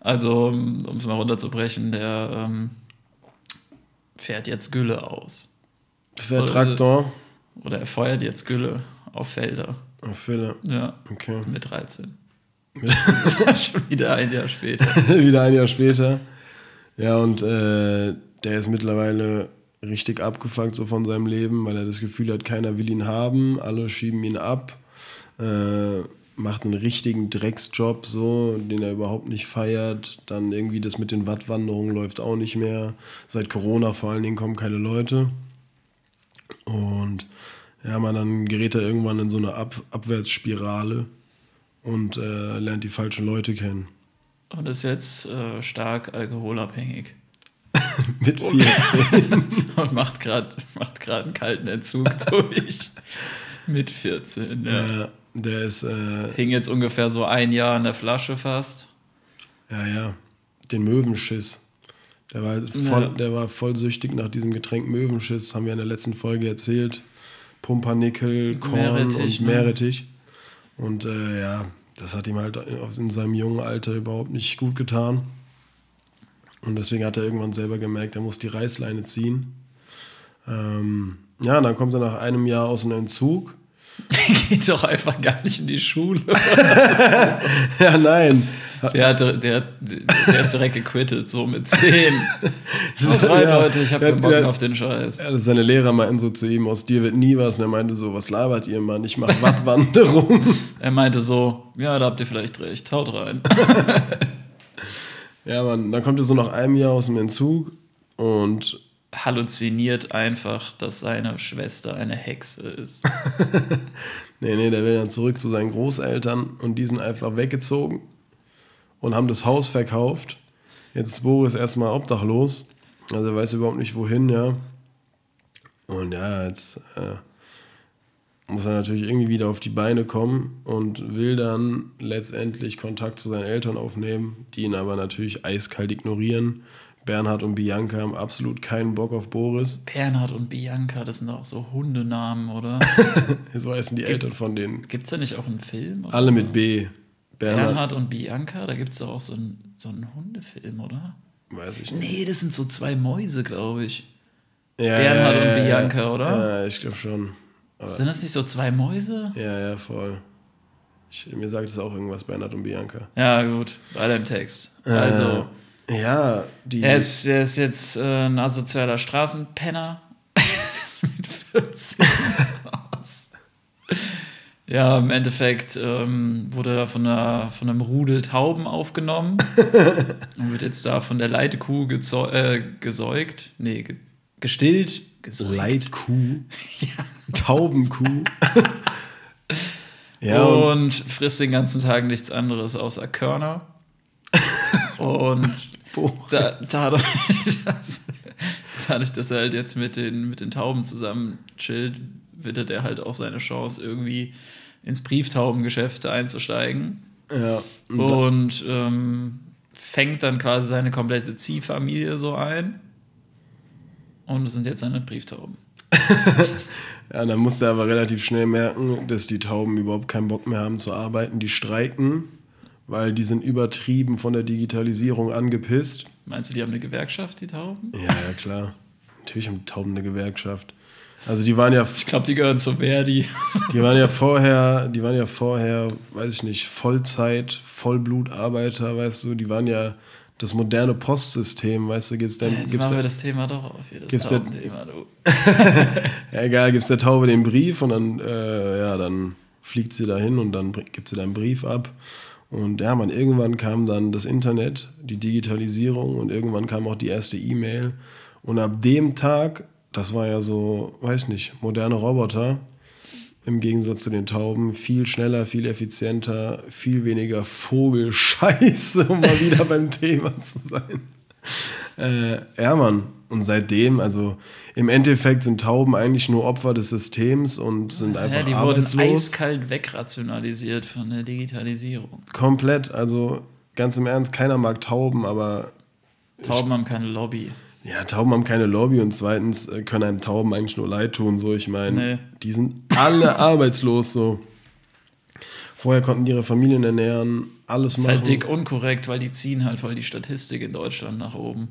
Also, um es mal runterzubrechen, der ähm, fährt jetzt Gülle aus. Fährt Traktor. Oder er feuert jetzt Gülle auf Felder. Oh, Fülle. Ja, Okay. mit 13. Wieder ein Jahr später. Wieder ein Jahr später. Ja, und äh, der ist mittlerweile richtig abgefuckt so von seinem Leben, weil er das Gefühl hat, keiner will ihn haben, alle schieben ihn ab. Äh, macht einen richtigen Drecksjob, so, den er überhaupt nicht feiert. Dann irgendwie das mit den Wattwanderungen läuft auch nicht mehr. Seit Corona vor allen Dingen kommen keine Leute. Und ja, man, dann gerät er irgendwann in so eine Ab Abwärtsspirale und äh, lernt die falschen Leute kennen. Und ist jetzt äh, stark alkoholabhängig. Mit 14. Und macht gerade macht grad einen kalten Entzug durch. Mit 14, ja. Äh, der ist, äh, Hing jetzt ungefähr so ein Jahr an der Flasche fast. ja, ja, den Möwenschiss. Der war, voll, Ja. der war voll süchtig nach diesem Getränk Möwenschiss, haben wir in der letzten Folge erzählt. Pumpernickel, Korn Meerrettich, und ne? Und äh, ja, das hat ihm halt in seinem jungen Alter überhaupt nicht gut getan. Und deswegen hat er irgendwann selber gemerkt, er muss die Reißleine ziehen. Ähm, ja, dann kommt er nach einem Jahr aus dem Entzug. Geht doch einfach gar nicht in die Schule. Ja, nein. Der, hat, der, der ist direkt gequittet, so mit 10. Haut rein, Ja. Leute, ich habe Ja, keinen Bock auf den Scheiß. Ja, seine Lehrer meinten so zu ihm, aus dir wird nie was. Und er meinte so, was labert ihr, Mann? Ich mache Wattwanderung. Er meinte so, ja, da habt ihr vielleicht recht, haut rein. ja, Mann, dann kommt er so nach einem Jahr aus dem Entzug und Halluziniert einfach, dass seine Schwester eine Hexe ist. nee, nee, der will dann zurück zu seinen Großeltern und die sind einfach weggezogen und haben das Haus verkauft. Jetzt ist Boris erstmal obdachlos. Also er weiß überhaupt nicht wohin, ja. Und ja, jetzt äh, muss er natürlich irgendwie wieder auf die Beine kommen und will dann letztendlich Kontakt zu seinen Eltern aufnehmen, die ihn aber natürlich eiskalt ignorieren. Bernhard und Bianca haben absolut keinen Bock auf Boris. Bernhard und Bianca, das sind doch so Hundenamen, oder? So heißen die Eltern von denen. Gibt es da nicht auch einen Film? Alle mit B. Bernhard, Bernhard und Bianca, da gibt es doch auch so einen, so einen Hundefilm, oder? weiß ich nicht. Nee, das sind so zwei Mäuse, glaube ich. Ja, Bernhard ja, und ja, Bianca, ja. oder? Ja, ich glaube schon. Sind das nicht so zwei Mäuse? Ja, ja, voll. Ich, mir sagt es auch irgendwas, Bernhard und Bianca. Ja, gut, weiter im Text. Also, Äh, ja, die. er, ist, er ist jetzt äh, ein asozialer Straßenpenner. Mit 14. Was? ja, im Endeffekt ähm, wurde er von, einer, von einem Rudel Tauben aufgenommen und wird jetzt da von der Leitkuh äh, gesäugt. Nee, ge gestillt. Gesäugt. Leitkuh. Taubenkuh. ja, und, und frisst den ganzen Tag nichts anderes außer Körner. Und da, dadurch, dass, dadurch, dass er halt jetzt mit den, mit den Tauben zusammen chillt, wittert er halt auch seine Chance, irgendwie ins Brieftaubengeschäft einzusteigen. Ja. Und Und ähm, fängt dann quasi seine komplette Ziehfamilie so ein. Und es sind jetzt seine Brieftauben. Ja, dann musste er aber relativ schnell merken, dass die Tauben überhaupt keinen Bock mehr haben zu arbeiten. Die streiken, weil die sind übertrieben von der Digitalisierung angepisst. Meinst du, die haben eine Gewerkschaft, die Tauben? Ja, ja, klar. Natürlich haben die Tauben eine Gewerkschaft. Also die waren ja, Ich glaube, die gehören zu Verdi. die waren ja vorher, die waren ja vorher, weiß ich nicht, Vollzeit, Vollblutarbeiter, weißt du, die waren ja das moderne Postsystem, weißt du, gibt's denn, Jetzt gibt's machen wir da, das Thema doch auf das Gibt's da- Taubenthema, du. ja, egal, gibt's der Taube den Brief und dann, äh, ja, dann fliegt sie dahin und dann gibt sie deinen Brief ab. Und ja, man, irgendwann kam dann das Internet, die Digitalisierung und irgendwann kam auch die erste E-Mail. Und ab dem Tag, das war ja so, weiß nicht, moderne Roboter, im Gegensatz zu den Tauben, viel schneller, viel effizienter, viel weniger Vogelscheiße, um mal wieder beim Thema zu sein. Äh, ja, Mann. Und seitdem, also im Endeffekt sind Tauben eigentlich nur Opfer des Systems und sind Ja, einfach die wurden arbeitslos. eiskalt wegrationalisiert von der Digitalisierung. Komplett. Also ganz im Ernst, keiner mag Tauben, aber Tauben haben keine Lobby. ja, Tauben haben keine Lobby und zweitens äh, können einem Tauben eigentlich nur leid tun. So, ich meine, Nee. die sind alle arbeitslos so. Vorher konnten die ihre Familien ernähren, alles Das ist machen. halt dick unkorrekt, weil die ziehen halt voll die Statistik in Deutschland nach oben.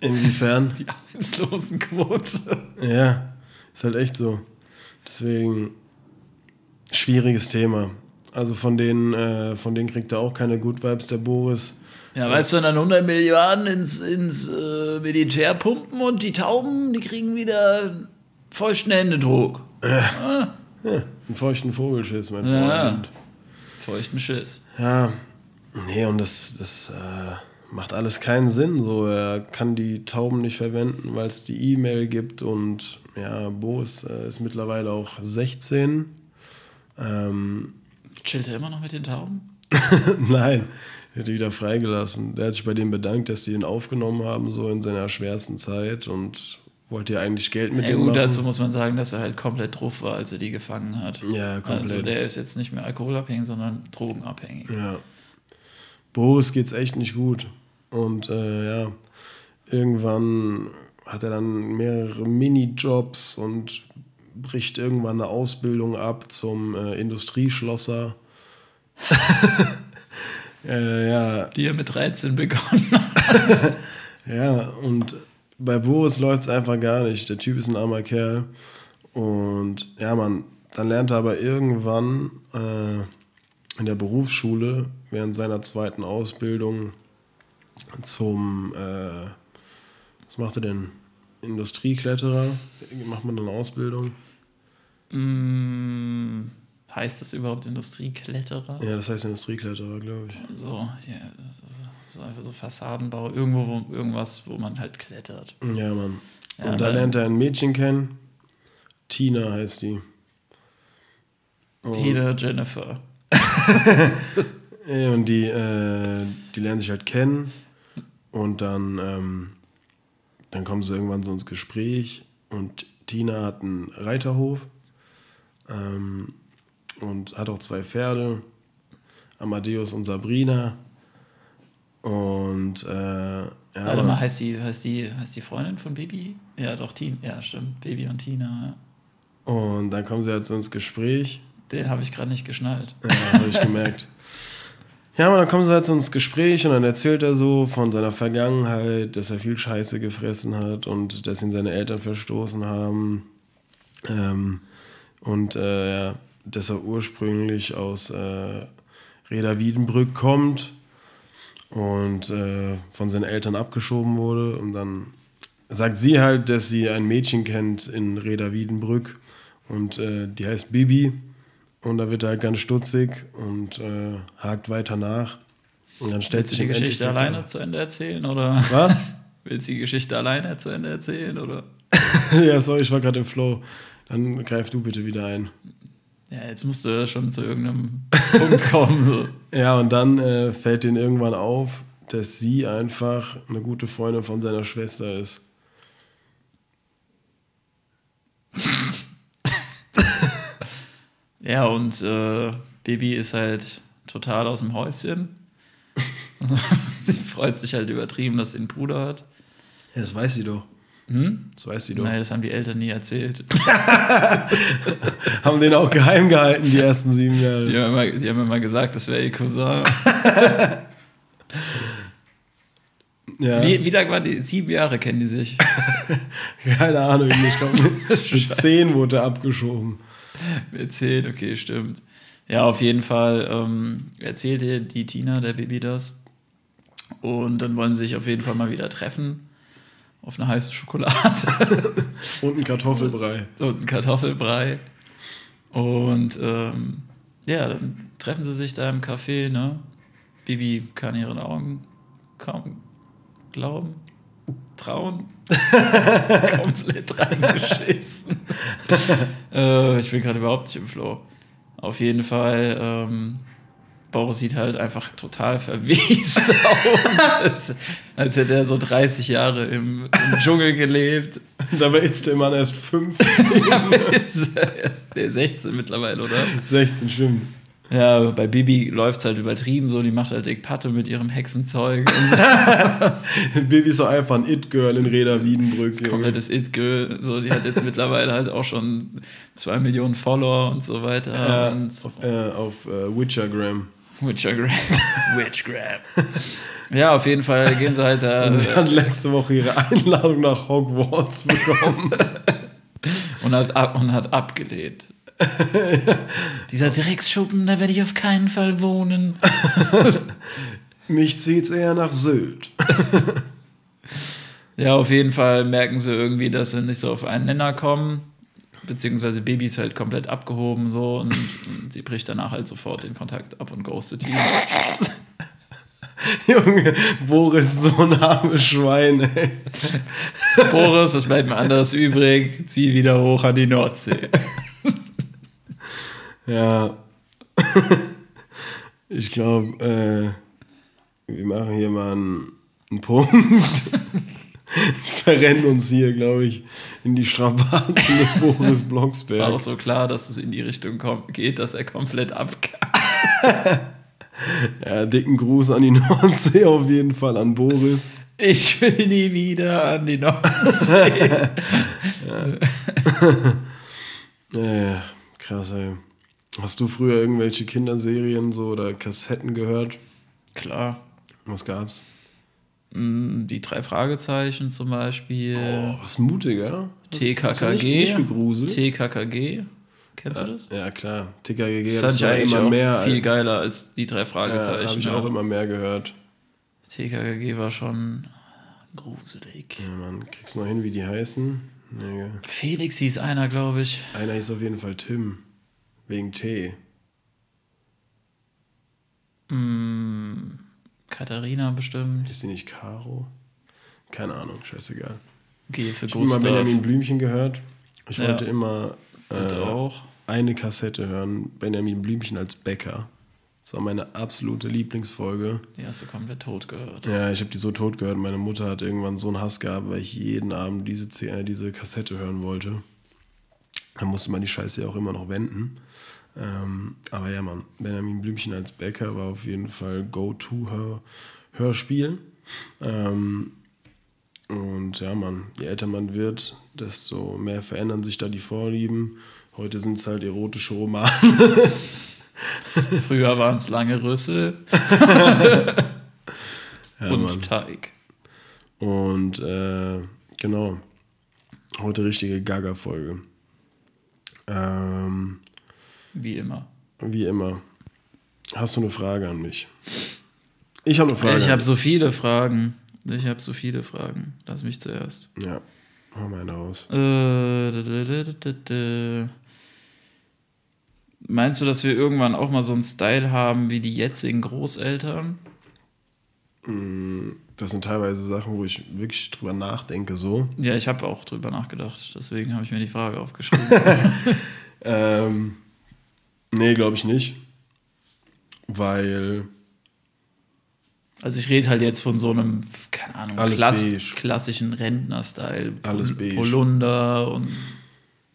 Inwiefern? Die Arbeitslosenquote. Ja, ist halt echt so. Deswegen schwieriges Thema. Also von denen, äh, von denen kriegt er auch keine Good Vibes, der Boris. Ja, weißt du, dann 100 Milliarden ins, ins äh, Militär pumpen und die Tauben, die kriegen wieder feuchten Händedruck. Ja, einen feuchten Vogelschiss, mein Ja. Freund. Feuchten Schiss. Ja, nee, und das, das äh, macht alles keinen Sinn. So, er kann die Tauben nicht verwenden, weil es die E-Mail gibt und ja, Boris äh, ist mittlerweile auch 16. Ähm, Chillt er immer noch mit den Tauben? Nein, er hat die wieder freigelassen. Der hat sich bei denen bedankt, dass die ihn aufgenommen haben, so in seiner schwersten Zeit und wollte ja eigentlich Geld mit Ja, dem gut, machen. dazu muss man sagen, dass er halt komplett drauf war, als er die gefangen hat. Ja, komplett. Also der ist jetzt nicht mehr alkoholabhängig, sondern drogenabhängig. Ja. Boris geht's echt nicht gut. Und äh, ja, irgendwann hat er dann mehrere Minijobs und bricht irgendwann eine Ausbildung ab zum äh, Industrieschlosser. äh, ja, Die er mit 13 begonnen hat. Ja, und bei Boris läuft es einfach gar nicht. Der Typ ist ein armer Kerl. Und ja, man, dann lernt er aber irgendwann äh, in der Berufsschule während seiner zweiten Ausbildung zum, äh, was macht er denn? Industriekletterer? Macht man dann eine Ausbildung? Mm, heißt das überhaupt Industriekletterer? Ja, das heißt Industriekletterer, glaube ich. So, ja, so einfach so Fassadenbau, irgendwo, wo, irgendwas, wo man halt klettert. Ja, Mann. Ja, und da lernt er ein Mädchen kennen. Tina heißt die. Tina Jennifer. Und die, äh, die lernen sich halt kennen und dann, ähm, dann kommen sie irgendwann so ins Gespräch und Tina hat einen Reiterhof ähm, und hat auch zwei Pferde, Amadeus und Sabrina. Und äh, ja, Warte mal, heißt die, heißt, die, heißt die Freundin von Baby? Ja, doch, Tina. Ja, stimmt. Baby und Tina. Ja. und dann kommen sie halt so ins Gespräch Den habe ich gerade nicht geschnallt. Ja, habe ich gemerkt. Ja, aber dann kommen sie halt so ins Gespräch und dann erzählt er so von seiner Vergangenheit, dass er viel Scheiße gefressen hat und dass ihn seine Eltern verstoßen haben. Ähm, und äh, dass er ursprünglich aus äh, Reda Wiedenbrück kommt und äh, von seinen Eltern abgeschoben wurde. Und dann sagt sie halt, dass sie ein Mädchen kennt in Reda Wiedenbrück und äh, die heißt Bibi. Und da wird er halt ganz stutzig und äh, hakt weiter nach. Und dann stellt Willst du sich die Geschichte alleine zu Ende erzählen? Oder Was? willst du die Geschichte alleine zu Ende erzählen? Oder? ja, sorry, ich war gerade im Flow. Dann greif du bitte wieder ein. Ja, jetzt musst du schon zu irgendeinem Punkt kommen. So. Ja, und dann äh, fällt ihnen irgendwann auf, dass sie einfach eine gute Freundin von seiner Schwester ist. Ja, und äh, Baby ist halt total aus dem Häuschen. Also, sie freut sich halt übertrieben, dass sie einen Bruder hat. Ja, das weiß sie doch. Hm? Das weiß sie doch. Nein, das haben die Eltern nie erzählt. haben den auch geheim gehalten, die ersten sieben Jahre. Die haben immer, die haben immer gesagt, das wäre ihr Cousin. Ja. Wie, wie lange waren die? Sieben Jahre kennen die sich. Keine Ahnung, ich glaube, mit, mit zehn wurde er abgeschoben. Mit zehn, okay, stimmt. Ja, auf jeden Fall ähm, erzählte die Tina, der Baby, das. Und dann wollen sie sich auf jeden Fall mal wieder treffen. Auf eine heiße Schokolade. Und ein Kartoffelbrei. Und ein Kartoffelbrei. Und ähm, ja, dann treffen sie sich da im Café, ne? Bibi kann ihren Augen kaum glauben, trauen. Komplett reingeschissen. äh, ich bin gerade überhaupt nicht im Flow. Auf jeden Fall, ähm, Boris sieht halt einfach total verwest aus, als, als hätte er so 30 Jahre im, im Dschungel gelebt. Dabei ist der Mann erst 15. Dabei ist er erst der 16 mittlerweile, oder? 16, stimmt. Ja, bei Bibi läuft es halt übertrieben so, die macht halt dick Patte mit ihrem Hexenzeug. Und Bibi ist so einfach ein It-Girl in Reda Wiedenbrück. so. Komplettes It-Girl. So, die hat jetzt mittlerweile halt auch schon zwei Millionen Follower und so weiter. Äh, und auf äh, auf äh, Witchergram. Witchergram. Witchgrab. Ja, auf jeden Fall gehen sie halt da. Sie hat letzte Woche ihre Einladung nach Hogwarts bekommen. und, hat ab, und hat abgelehnt. Dieser Drecksschuppen, da werde ich auf keinen Fall wohnen. Mich zieht's eher nach Sylt. Ja, auf jeden Fall merken sie irgendwie, dass sie nicht so auf einen Nenner kommen. Beziehungsweise Baby ist halt komplett abgehoben so und, und sie bricht danach halt sofort den Kontakt ab und ghostet ihn. Junge, Boris, so ein armes Schwein, ey. Boris, was bleibt mir anderes übrig? Zieh wieder hoch an die Nordsee. Ja. Ich glaube, äh, wir machen hier mal einen, einen Punkt. Verrennen uns hier, glaube ich, in die Strapazen des Boris War Blocksberg. auch so klar, dass es in die Richtung kommt, geht, dass er komplett abkackt. Ja, dicken Gruß an die Nordsee auf jeden Fall, an Boris. Ich will nie wieder an die Nordsee. Äh, krass, ey. Hast du früher irgendwelche Kinderserien so oder Kassetten gehört? Klar. Was gab's? Die drei Fragezeichen zum Beispiel. Oh, was mutiger. TKKG. TKKG. Kennst du das? Ja, klar. TKGG Das fand ich eigentlich immer auch mehr. viel geiler als die drei ja, Fragezeichen. habe ich ja. auch immer mehr gehört. TKKG war schon gruselig. Ja, Mann, kriegst du noch hin, wie die heißen? Nee, Felix hieß einer, glaube ich. einer hieß auf jeden Fall Tim. Wegen T. Katharina bestimmt. Ist die nicht Caro? Keine Ahnung, scheißegal. G für Ich habe immer. Benjamin Blümchen gehört. Ich Ja. wollte immer äh, auch. eine Kassette hören. Benjamin Blümchen als Bäcker. Das war meine absolute Lieblingsfolge. Die hast du komplett tot gehört. Ja, ich habe die so tot gehört. Meine Mutter hat irgendwann so einen Hass gehabt, weil ich jeden Abend diese, C- äh, diese Kassette hören wollte. Da musste man die Scheiße ja auch immer noch wenden. Ähm, aber ja, Mann, Benjamin Blümchen als Bäcker war auf jeden Fall Go-To-Hörspiel. Ähm, und ja, Mann, je älter man wird, desto mehr verändern sich da die Vorlieben. Heute sind es halt erotische Romane. Früher waren es lange Rüssel Ja, und Mann. Teig. Und äh, genau, heute richtige Gaga-Folge. Ähm, Wie immer. wie immer. Hast du eine Frage an mich? Ich habe eine Frage. Ich habe so viele Fragen. Ich habe so viele Fragen. Lass mich zuerst. Ja, hau mal eine raus. Äh, Meinst du, dass wir irgendwann auch mal so einen Style haben wie die jetzigen Großeltern? Das sind teilweise Sachen, wo ich wirklich drüber nachdenke, so. Ja, ich habe auch drüber nachgedacht. Deswegen habe ich mir die Frage aufgeschrieben. Ähm, nee, glaube ich nicht. Weil Also ich rede halt jetzt von so einem, keine Ahnung, Alles klass beige. klassischen Rentner-Style. Alles beige. Polunder und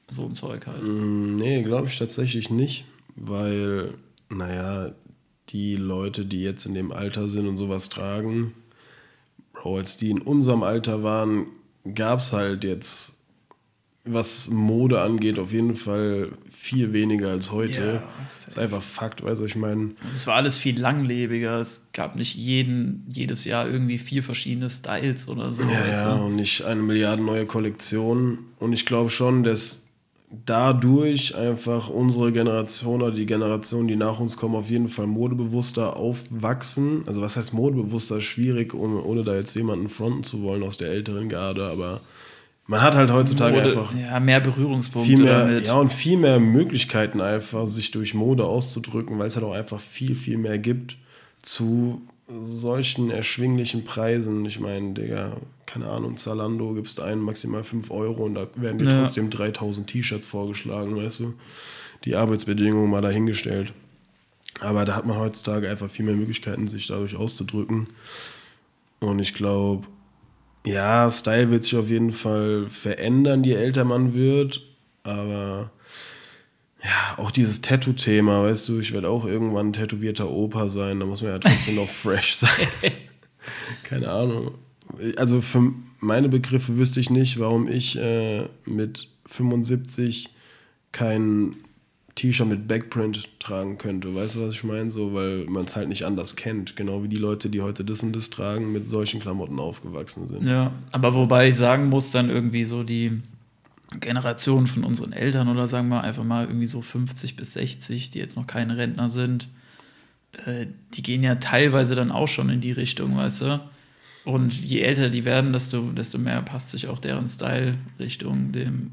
so ein Zeug halt. Mm, Nee, glaube ich tatsächlich nicht, weil, naja, die Leute, die jetzt in dem Alter sind und sowas tragen, Bro, als die in unserem Alter waren, gab es halt jetzt, was Mode angeht, auf jeden Fall viel weniger als heute. Ja, das ist einfach Fakt, weißt du, ich meine. Es war alles viel langlebiger. Es gab nicht jeden, jedes Jahr irgendwie vier verschiedene Styles oder so. Ja, ja, und nicht eine Milliarde neue Kollektionen. Und ich glaube schon, dass dadurch einfach unsere Generation oder die Generation, die nach uns kommen, auf jeden Fall modebewusster aufwachsen. Also was heißt modebewusster? Schwierig, um, ohne da jetzt jemanden fronten zu wollen aus der älteren Garde, aber man hat halt heutzutage Mode, einfach ja, mehr Berührungspunkte viel mehr, damit. ja, und viel mehr Möglichkeiten einfach, sich durch Mode auszudrücken, weil es halt auch einfach viel, viel mehr gibt zu solchen erschwinglichen Preisen. Ich meine, Digga, keine Ahnung, Zalando gibst du einen maximal 5 Euro und da werden dir Ja. trotzdem 3000 T-Shirts vorgeschlagen, weißt du? Die Arbeitsbedingungen mal dahingestellt. Aber da hat man heutzutage einfach viel mehr Möglichkeiten, sich dadurch auszudrücken. Und ich glaube, ja, Style wird sich auf jeden Fall verändern, je älter man wird. Aber ja, auch dieses Tattoo-Thema, weißt du, ich werde auch irgendwann ein tätowierter Opa sein, da muss man ja trotzdem noch fresh sein. Keine Ahnung. Also für meine Begriffe wüsste ich nicht, warum ich äh, mit 75 kein T-Shirt mit Backprint tragen könnte. Weißt du, was ich meine? So, weil man es halt nicht anders kennt. Genau wie die Leute, die heute das und das tragen, mit solchen Klamotten aufgewachsen sind. Ja, aber wobei ich sagen muss, dann irgendwie so die Generation von unseren Eltern oder sagen wir einfach mal irgendwie so 50 bis 60, die jetzt noch keine Rentner sind, äh, die gehen ja teilweise dann auch schon in die Richtung, weißt du? Und je älter die werden, desto, desto mehr passt sich auch deren Style Richtung dem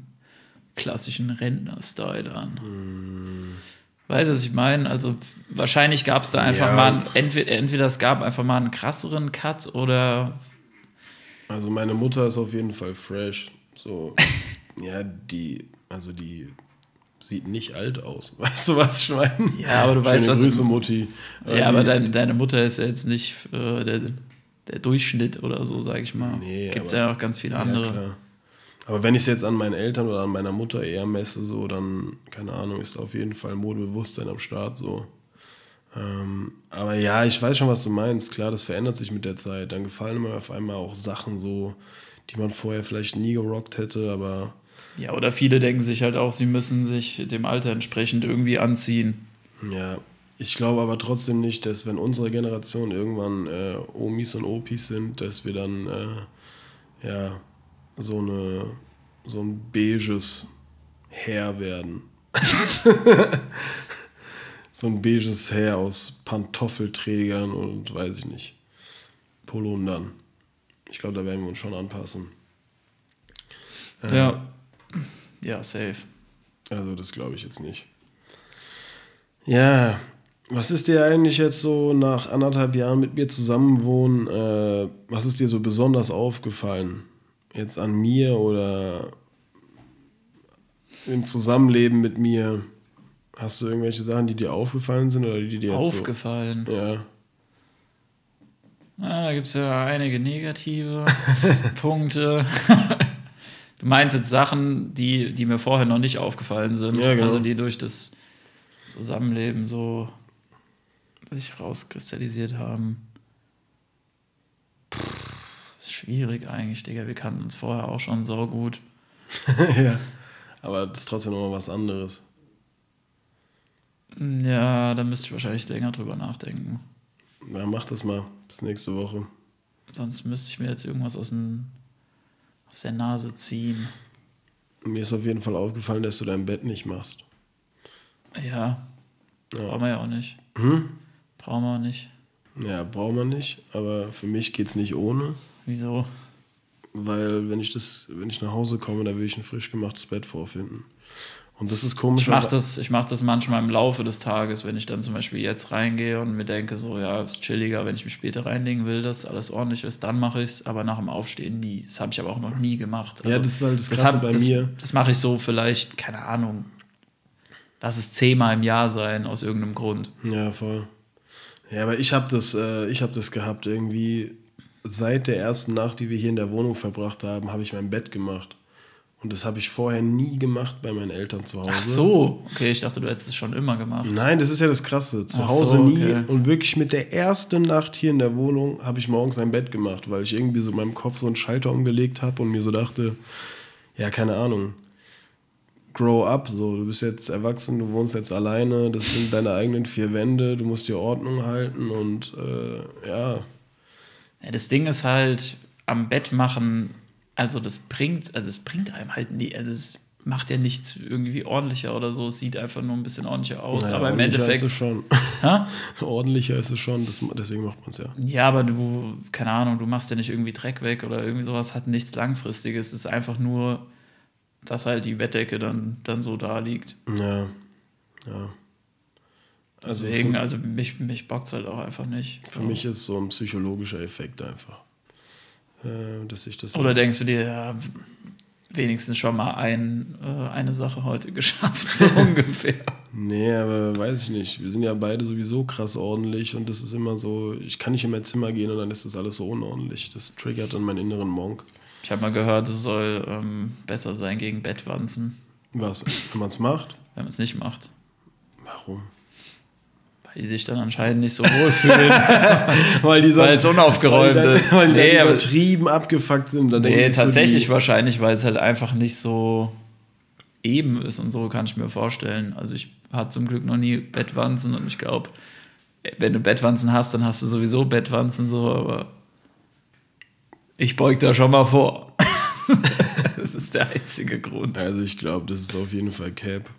klassischen Rentner-Style an. Weißt du, was ich meine? Also wahrscheinlich gab es da einfach Ja. mal, einen, entweder, entweder es gab einfach mal einen krasseren Cut oder Also meine Mutter ist auf jeden Fall fresh. So, ja, die, also die sieht nicht alt aus. Weißt du, was ich meine? Ja, aber du weißt, Schöne was- Grüße, Mutti. Ja, aber die- deine, deine Mutter ist ja jetzt nicht äh, der, der Durchschnitt oder so, sag ich mal. Nee, Gibt es aber- ja auch ganz viele Ja, andere. klar. Aber wenn ich es jetzt an meinen Eltern oder an meiner Mutter eher messe, so, dann, keine Ahnung, ist auf jeden Fall Modebewusstsein am Start, so. Ähm, aber ja, ich weiß schon, was du meinst. Klar, das verändert sich mit der Zeit. Dann gefallen mir auf einmal auch Sachen so, die man vorher vielleicht nie gerockt hätte, aber Ja, oder viele denken sich halt auch, sie müssen sich dem Alter entsprechend irgendwie anziehen. Ja, ich glaube aber trotzdem nicht, dass wenn unsere Generation irgendwann äh, Omis und Opis sind, dass wir dann äh, ja so eine so ein beiges Heer werden. so ein beiges Heer aus Pantoffelträgern und weiß ich nicht. Polundern. Ich glaube, da werden wir uns schon anpassen. Äh, Ja. Ja, safe. Also das glaube ich jetzt nicht. Ja, was ist dir eigentlich jetzt so nach anderthalb Jahren mit mir zusammenwohnen, äh, was ist dir so besonders aufgefallen? Jetzt an mir oder im Zusammenleben mit mir? Hast du irgendwelche Sachen, die dir aufgefallen sind oder die dir jetzt Aufgefallen. so... Ja, Na, da gibt es ja einige negative Punkte. Du meinst jetzt Sachen, die, die mir vorher noch nicht aufgefallen sind. Ja, genau. Also die durch das Zusammenleben so sich rauskristallisiert haben. Pff, ist schwierig eigentlich, Digga. Wir kannten uns vorher auch schon so gut. ja. Aber das ist trotzdem nochmal was anderes. Ja, da müsste ich wahrscheinlich länger drüber nachdenken. Ja, mach das mal. Bis nächste Woche. Sonst müsste ich mir jetzt irgendwas aus, dem, aus der Nase ziehen. Mir ist auf jeden Fall aufgefallen, dass du dein Bett nicht machst. Ja, brauchen wir ja auch nicht. Hm? Brauchen wir auch nicht. Ja, braucht man nicht, aber für mich geht's nicht ohne, Wieso? weil wenn ich das, wenn ich nach Hause komme, da will ich ein frisch gemachtes Bett vorfinden. Und das ist komisch. Ich mache das, ich mach das manchmal im Laufe des Tages, wenn ich dann zum Beispiel jetzt reingehe und mir denke, so, ja, ist chilliger, wenn ich mich später reinlegen will, dass alles ordentlich ist, dann mache ich es, aber nach dem Aufstehen nie. Das habe ich aber auch noch nie gemacht. Also Ja, das ist halt das das, Krasse hab- bei das, mir. Das mache ich so vielleicht, keine Ahnung, lass es zehnmal im Jahr sein, aus irgendeinem Grund. Ja, voll. Ja, aber ich habe das, äh, ich habe das gehabt irgendwie seit der ersten Nacht, die wir hier in der Wohnung verbracht haben, habe ich mein Bett gemacht. Und das habe ich vorher nie gemacht bei meinen Eltern zu Hause. Ach so, okay, ich dachte, du hättest es schon immer gemacht. Nein, das ist ja das Krasse. Zu Ach Hause so, nie. okay. Und wirklich mit der ersten Nacht hier in der Wohnung habe ich morgens ein Bett gemacht, weil ich irgendwie so in meinem Kopf so einen Schalter umgelegt habe und mir so dachte, ja, keine Ahnung. Grow up, so, du bist jetzt erwachsen, du wohnst jetzt alleine, das sind deine eigenen vier Wände, du musst dir Ordnung halten und äh, ja, Ja, das Ding ist halt, am Bett machen, also das bringt, also es bringt einem halt nie, also es macht ja nichts irgendwie ordentlicher oder so, es sieht einfach nur ein bisschen ordentlicher aus, naja, aber im ordentlicher Endeffekt. ist es schon. Ordentlicher ist es schon, das, deswegen macht man es ja. Ja, aber du, keine Ahnung, du machst ja nicht irgendwie Dreck weg oder irgendwie sowas, hat nichts Langfristiges. Es ist einfach nur, dass halt die Bettdecke dann, dann so da liegt. Ja, ja. Also Deswegen, für, also mich, mich bockt es halt auch einfach nicht. für mich ist so ein psychologischer Effekt einfach. Äh, dass ich das Oder denkst du dir, ja, wenigstens schon mal ein, äh, eine Sache heute geschafft, so ungefähr. Nee, aber weiß ich nicht. Wir sind ja beide sowieso krass ordentlich und das ist immer so, ich kann nicht in mein Zimmer gehen und dann ist das alles so unordentlich. Das triggert dann meinen inneren Monk. Ich habe mal gehört, es soll ähm, besser sein gegen Bettwanzen, Was? Wenn man es macht? wenn man es nicht macht. Warum? Die sich dann anscheinend nicht so wohl fühlen, Weil es unaufgeräumt weil dann, ist. Weil die Nee, dann aber- übertrieben abgefuckt sind. Dann Nee, so tatsächlich die, wahrscheinlich, weil es halt einfach nicht so eben ist und so kann ich mir vorstellen. Also ich hatte zum Glück noch nie Bettwanzen und ich glaube, wenn du Bettwanzen hast, dann hast du sowieso Bettwanzen so, aber ich beug da schon mal vor. das ist der einzige Grund. Also ich glaube, das ist auf jeden Fall Cap.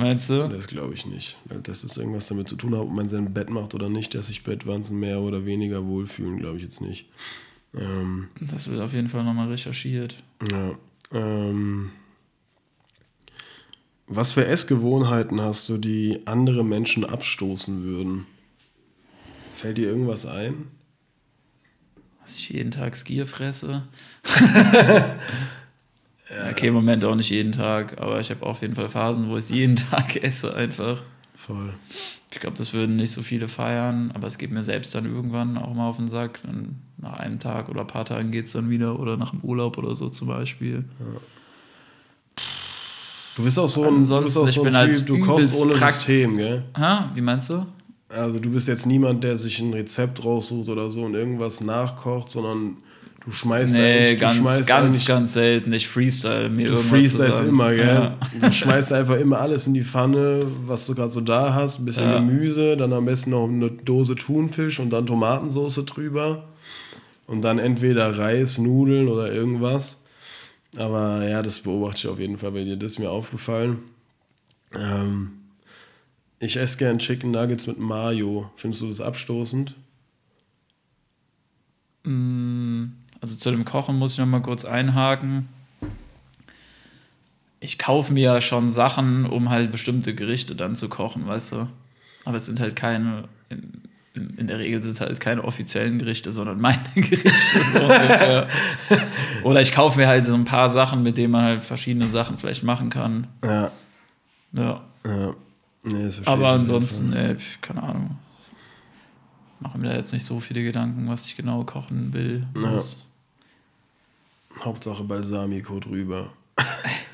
Meinst du? Das glaube ich nicht. Weil das ist irgendwas damit zu tun hat, ob man sein Bett macht oder nicht, dass sich Bettwanzen mehr oder weniger wohlfühlen, glaube ich jetzt nicht. Ähm, Das wird auf jeden Fall nochmal recherchiert. ja. Ähm, was für Essgewohnheiten hast du, die andere Menschen abstoßen würden? Fällt dir irgendwas ein? Dass ich jeden Tag Skier fresse. Okay, im Moment auch nicht jeden Tag, aber ich habe auf jeden Fall Phasen, wo ich es jeden Tag esse einfach. Voll. Ich glaube, das würden nicht so viele feiern, aber es geht mir selbst dann irgendwann auch mal auf den Sack. Dann nach einem Tag oder ein paar Tagen geht es dann wieder oder nach dem Urlaub oder so zum Beispiel. Du bist auch so ein, du bist Ansonsten, auch ich so ein bin halt Typ, du kochst ohne prakt- System, gell? Ha, wie meinst du? Also du bist jetzt niemand, der sich ein Rezept raussucht oder so und irgendwas nachkocht, sondern du schmeißt Nee, eigentlich, du ganz, schmeißt ganz, eigentlich, ganz selten. Ich freestyle mir du irgendwas freestylst zusammen. immer, gell? Ja. Du schmeißt einfach immer alles in die Pfanne, was du gerade so da hast, ein bisschen Ja. Gemüse, dann am besten noch eine Dose Thunfisch und dann Tomatensauce drüber und dann entweder Reis, Nudeln oder irgendwas. Aber ja, das beobachte ich auf jeden Fall bei dir, das ist mir aufgefallen. Ähm, ich esse gern Chicken Nuggets mit Mayo. Findest du das abstoßend? Also zu dem Kochen muss ich noch mal kurz einhaken. Ich kaufe mir ja schon Sachen, um halt bestimmte Gerichte dann zu kochen, weißt du? Aber es sind halt keine, in, in, der Regel sind es halt keine offiziellen Gerichte, sondern meine Gerichte. So. Oder ich kaufe mir halt so ein paar Sachen, mit denen man halt verschiedene Sachen vielleicht machen kann. Ja. Ja. ja. Nee, Aber ansonsten, nee, keine Ahnung. Mache mir da jetzt nicht so viele Gedanken, was ich genau kochen will. Ja. Hauptsache Balsamico drüber.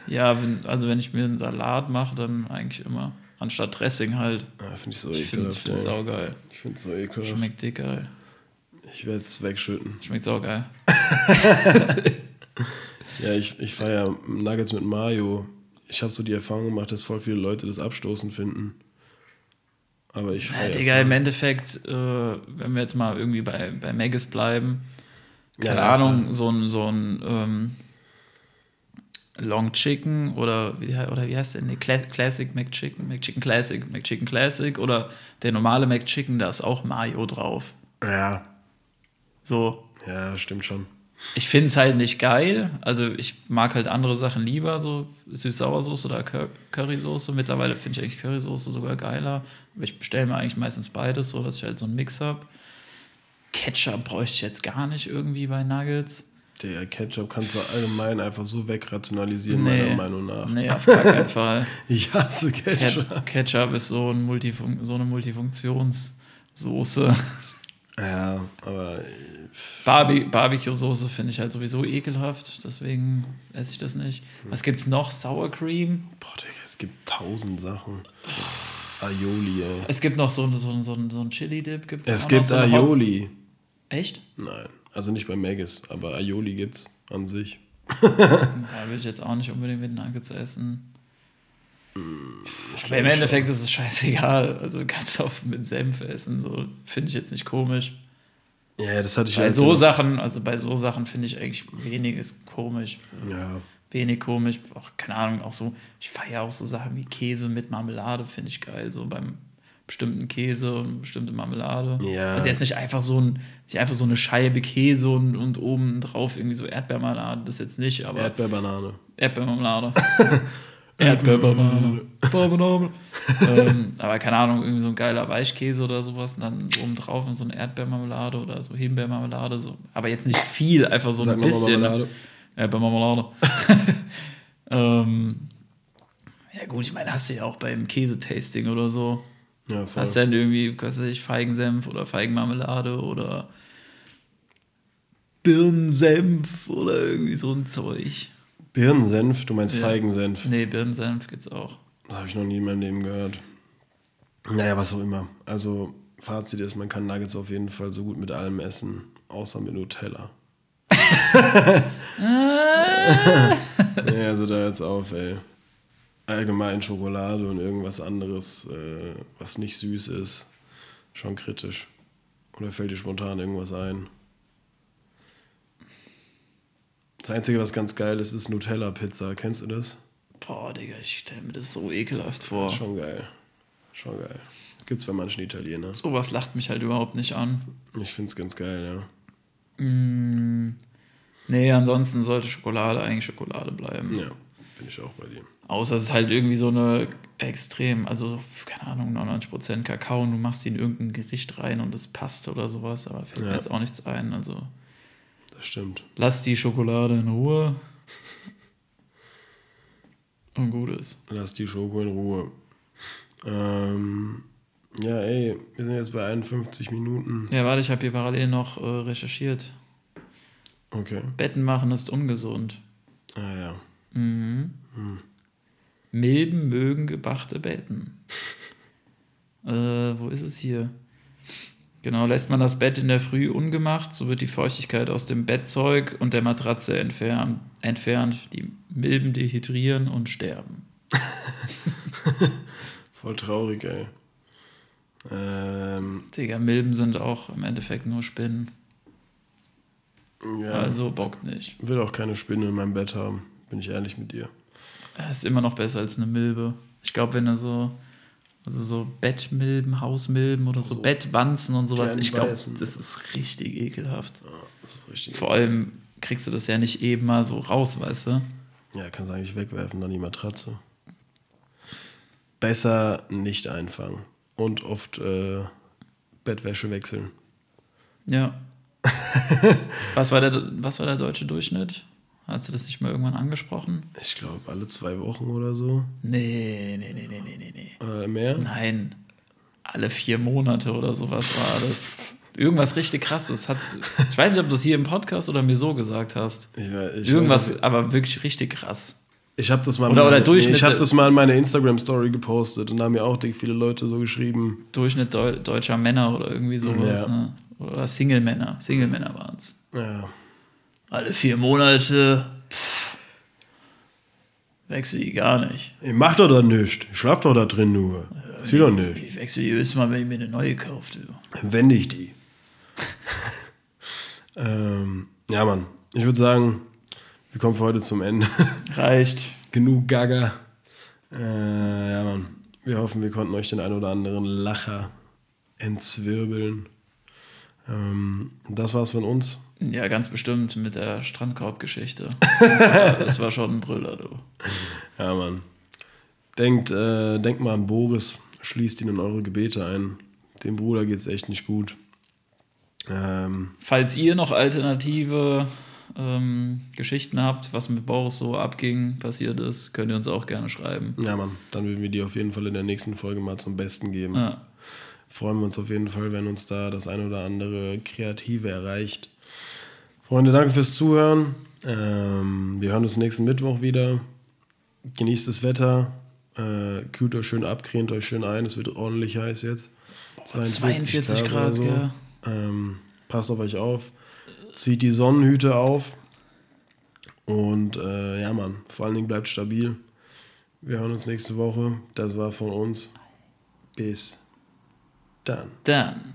Ja, wenn, also wenn ich mir einen Salat mache, dann eigentlich immer. Anstatt Dressing halt. Ah, finde ich so Ich finde ekelhaft. es ey. saugeil. Ich finde es so ekelhaft. Schmeckt dick geil. Ich werde es wegschütten. Schmeckt saugeil. Ja, ich, ich feiere Nuggets mit Mayo. Ich habe so die Erfahrung gemacht, dass voll viele Leute das abstoßend finden. Aber ich Ja, feiere Digga, im Endeffekt, äh, wenn wir jetzt mal irgendwie bei, bei Maggis bleiben, keine Ja, Ahnung, so ein, so ein ähm, Long Chicken oder wie, oder wie heißt der? Nee, Cla Classic McChicken, McChicken Classic, McChicken Classic oder der normale McChicken, da ist auch Mayo drauf. Ja, So, ja, stimmt schon. ich finde es halt nicht geil. Also ich mag halt andere Sachen lieber, so Süß-Sauersoße oder Cur Currysoße. Mittlerweile finde ich eigentlich Currysoße sogar geiler. Aber ich bestelle mir eigentlich meistens beides, so dass ich halt so einen Mix habe. Ketchup bräuchte ich jetzt gar nicht irgendwie bei Nuggets. Der Ketchup kannst du allgemein einfach so wegrationalisieren, Nee. meiner Meinung nach. Nee, auf gar keinen Fall. Ich hasse Ketchup. Ket Ketchup ist so, ein Multifun so eine Multifunktionssoße. Ja, aber Barbe Barbecue-Soße finde ich halt sowieso ekelhaft, deswegen esse ich das nicht. Was gibt's noch? Sour Cream? Boah, Digga, es gibt tausend Sachen. Aioli, ey. Es gibt noch so, so, so, so einen Chili-Dip. Gibt's Es gibt Aioli. Echt? Nein, also nicht bei Maggis, aber Aioli gibt's an sich. Ja, will ich jetzt auch nicht unbedingt mit Nuggets essen. Aber im Endeffekt ist es scheißegal. Also kannst du auch mit Senf essen. So finde ich jetzt nicht komisch. Ja, das hatte ich Bei halt so Sachen, also bei so Sachen finde ich eigentlich wenig ist komisch. Ja, Wenig komisch. Auch, keine Ahnung, auch so, ich feiere auch so Sachen wie Käse mit Marmelade, finde ich geil. So beim bestimmten Käse und bestimmte Marmelade. Ja. Also jetzt nicht einfach so ein, nicht einfach so eine Scheibe Käse und, und oben drauf irgendwie so Erdbeermarmelade, das jetzt nicht, aber Erdbeerbanane. Erdbeermarmelade. Erdbeerbanane. Banane. ähm, aber keine Ahnung, irgendwie so ein geiler Weichkäse oder sowas und dann oben drauf so eine Erdbeermarmelade oder so Himbeermarmelade. So. Aber jetzt nicht viel, einfach so Sag ein bisschen. Marmelade. Erdbeermarmelade. ähm, ja gut, ich meine, hast du ja auch beim Käsetasting oder so. Ja, voll. Hast du dann irgendwie, was weiß ich, Feigensenf oder Feigenmarmelade oder Birnensenf oder irgendwie so ein Zeug. Birnensenf, du meinst Ja. Feigensenf. Nee, Birnensenf gibt's auch. Das habe ich noch nie in meinem Leben gehört. Naja, was auch immer. Also, Fazit ist, man kann Nuggets auf jeden Fall so gut mit allem essen, außer mit Nutella. nee, also da jetzt auf, ey. Allgemein Schokolade und irgendwas anderes, äh, was nicht süß ist, schon kritisch. Oder fällt dir spontan irgendwas ein? Das Einzige, was ganz geil ist, ist Nutella-Pizza. Kennst du das? Boah, Digga, ich stelle mir das so ekelhaft vor. Schon geil. Schon geil. Gibt's bei manchen Italienern. Sowas lacht mich halt überhaupt nicht an. Ich find's ganz geil, ja. Nee, ansonsten sollte Schokolade eigentlich Schokolade bleiben. Ja, bin ich auch bei dir. Außer es ist halt irgendwie so eine extrem, also keine Ahnung, 99% Kakao und du machst die in irgendein Gericht rein und es passt oder sowas, aber fällt mir Ja. jetzt auch nichts ein. Also Das stimmt. lass die Schokolade in Ruhe. Und gut ist. Lass die Schoko in Ruhe. Ähm, ja, ey, wir sind jetzt bei 51 Minuten. Ja, warte, ich habe hier parallel noch äh, recherchiert. Okay. Betten machen ist ungesund. Ah ja. Milben mögen gebachte Betten. äh, wo ist es hier? Genau, lässt man das Bett in der Früh ungemacht, so wird die Feuchtigkeit aus dem Bettzeug und der Matratze entfernt. entfernt. Die Milben dehydrieren und sterben. Voll traurig, ey. Ähm, Digga, Milben sind auch im Endeffekt nur Spinnen. ja. Also bockt nicht. will auch keine Spinne in meinem Bett haben. Bin ich ehrlich mit dir. Das ist immer noch besser als eine Milbe. Ich glaube, wenn du so, also so Bettmilben, Hausmilben oder so, So Bettwanzen und sowas, ich glaube, das ist richtig ekelhaft. Das ist richtig. Vor allem kriegst du das ja nicht eben mal so raus, weißt du? Ja, kannst eigentlich wegwerfen, dann die Matratze. Besser nicht einfangen. Und oft äh, Bettwäsche wechseln. Ja. was, war der, was war der deutsche Durchschnitt? Hast du das nicht mal irgendwann angesprochen? Ich glaube, alle zwei Wochen oder so. Nee, nee, nee, nee, nee, nee, nee. Oder mehr. Nein. Alle vier Monate oder sowas war das. Irgendwas richtig krasses. Hat, ich weiß nicht, ob du es hier im Podcast oder mir so gesagt hast. Ich, weiß- ich Irgendwas, weiß- aber wirklich richtig krass. Ich habe das mal. Oder- oder meine, Durchschnitte- Ich habe das mal in meine Instagram Story gepostet und da haben mir auch viele Leute so geschrieben. Durchschnitt Deu deutscher Männer oder irgendwie sowas. Ja. Ne? Oder Single-Männer. Single-Männer waren es. Ja, Alle vier Monate. Pff, wechsel die gar nicht. ich mach doch da nichts. Ich schlaf doch da drin nur. Sieh doch nicht. Ich wechsle die jedes Mal, wenn ich mir eine neue kaufe. Wende ich die. ähm, ja, Mann. Ich würde sagen, wir kommen für heute zum Ende. Reicht. Genug Gaga. Äh, ja, Mann. Wir hoffen, wir konnten euch den ein oder anderen Lacher entzwirbeln. Ähm, das war's von uns. Ja, ganz bestimmt mit der Strandkorb-Geschichte. Das, war- das war schon ein Brüller, du. Ja, Mann. Denkt, äh, denkt mal an Boris. Schließt ihn in eure Gebete ein. Dem Bruder geht's echt nicht gut. Ähm, Falls ihr noch alternative ähm, Geschichten habt, was mit Boris so abging, passiert ist, könnt ihr uns auch gerne schreiben. ja, Mann. Dann würden wir die auf jeden Fall in der nächsten Folge mal zum Besten geben. Ja. freuen wir uns auf jeden Fall, wenn uns da das ein oder andere Kreative erreicht. Freunde, danke fürs Zuhören. Ähm, wir hören uns nächsten Mittwoch wieder. Genießt das Wetter. Äh, kühlt euch schön ab, cremt euch schön ein. Es wird ordentlich heiß jetzt. 42 Grad, oder gell? Ähm, passt auf euch auf. Zieht die Sonnenhüte auf. Und äh, ja, Mann, vor allen Dingen bleibt stabil. Wir hören uns nächste Woche. Das war von uns. Bis dann. Dann.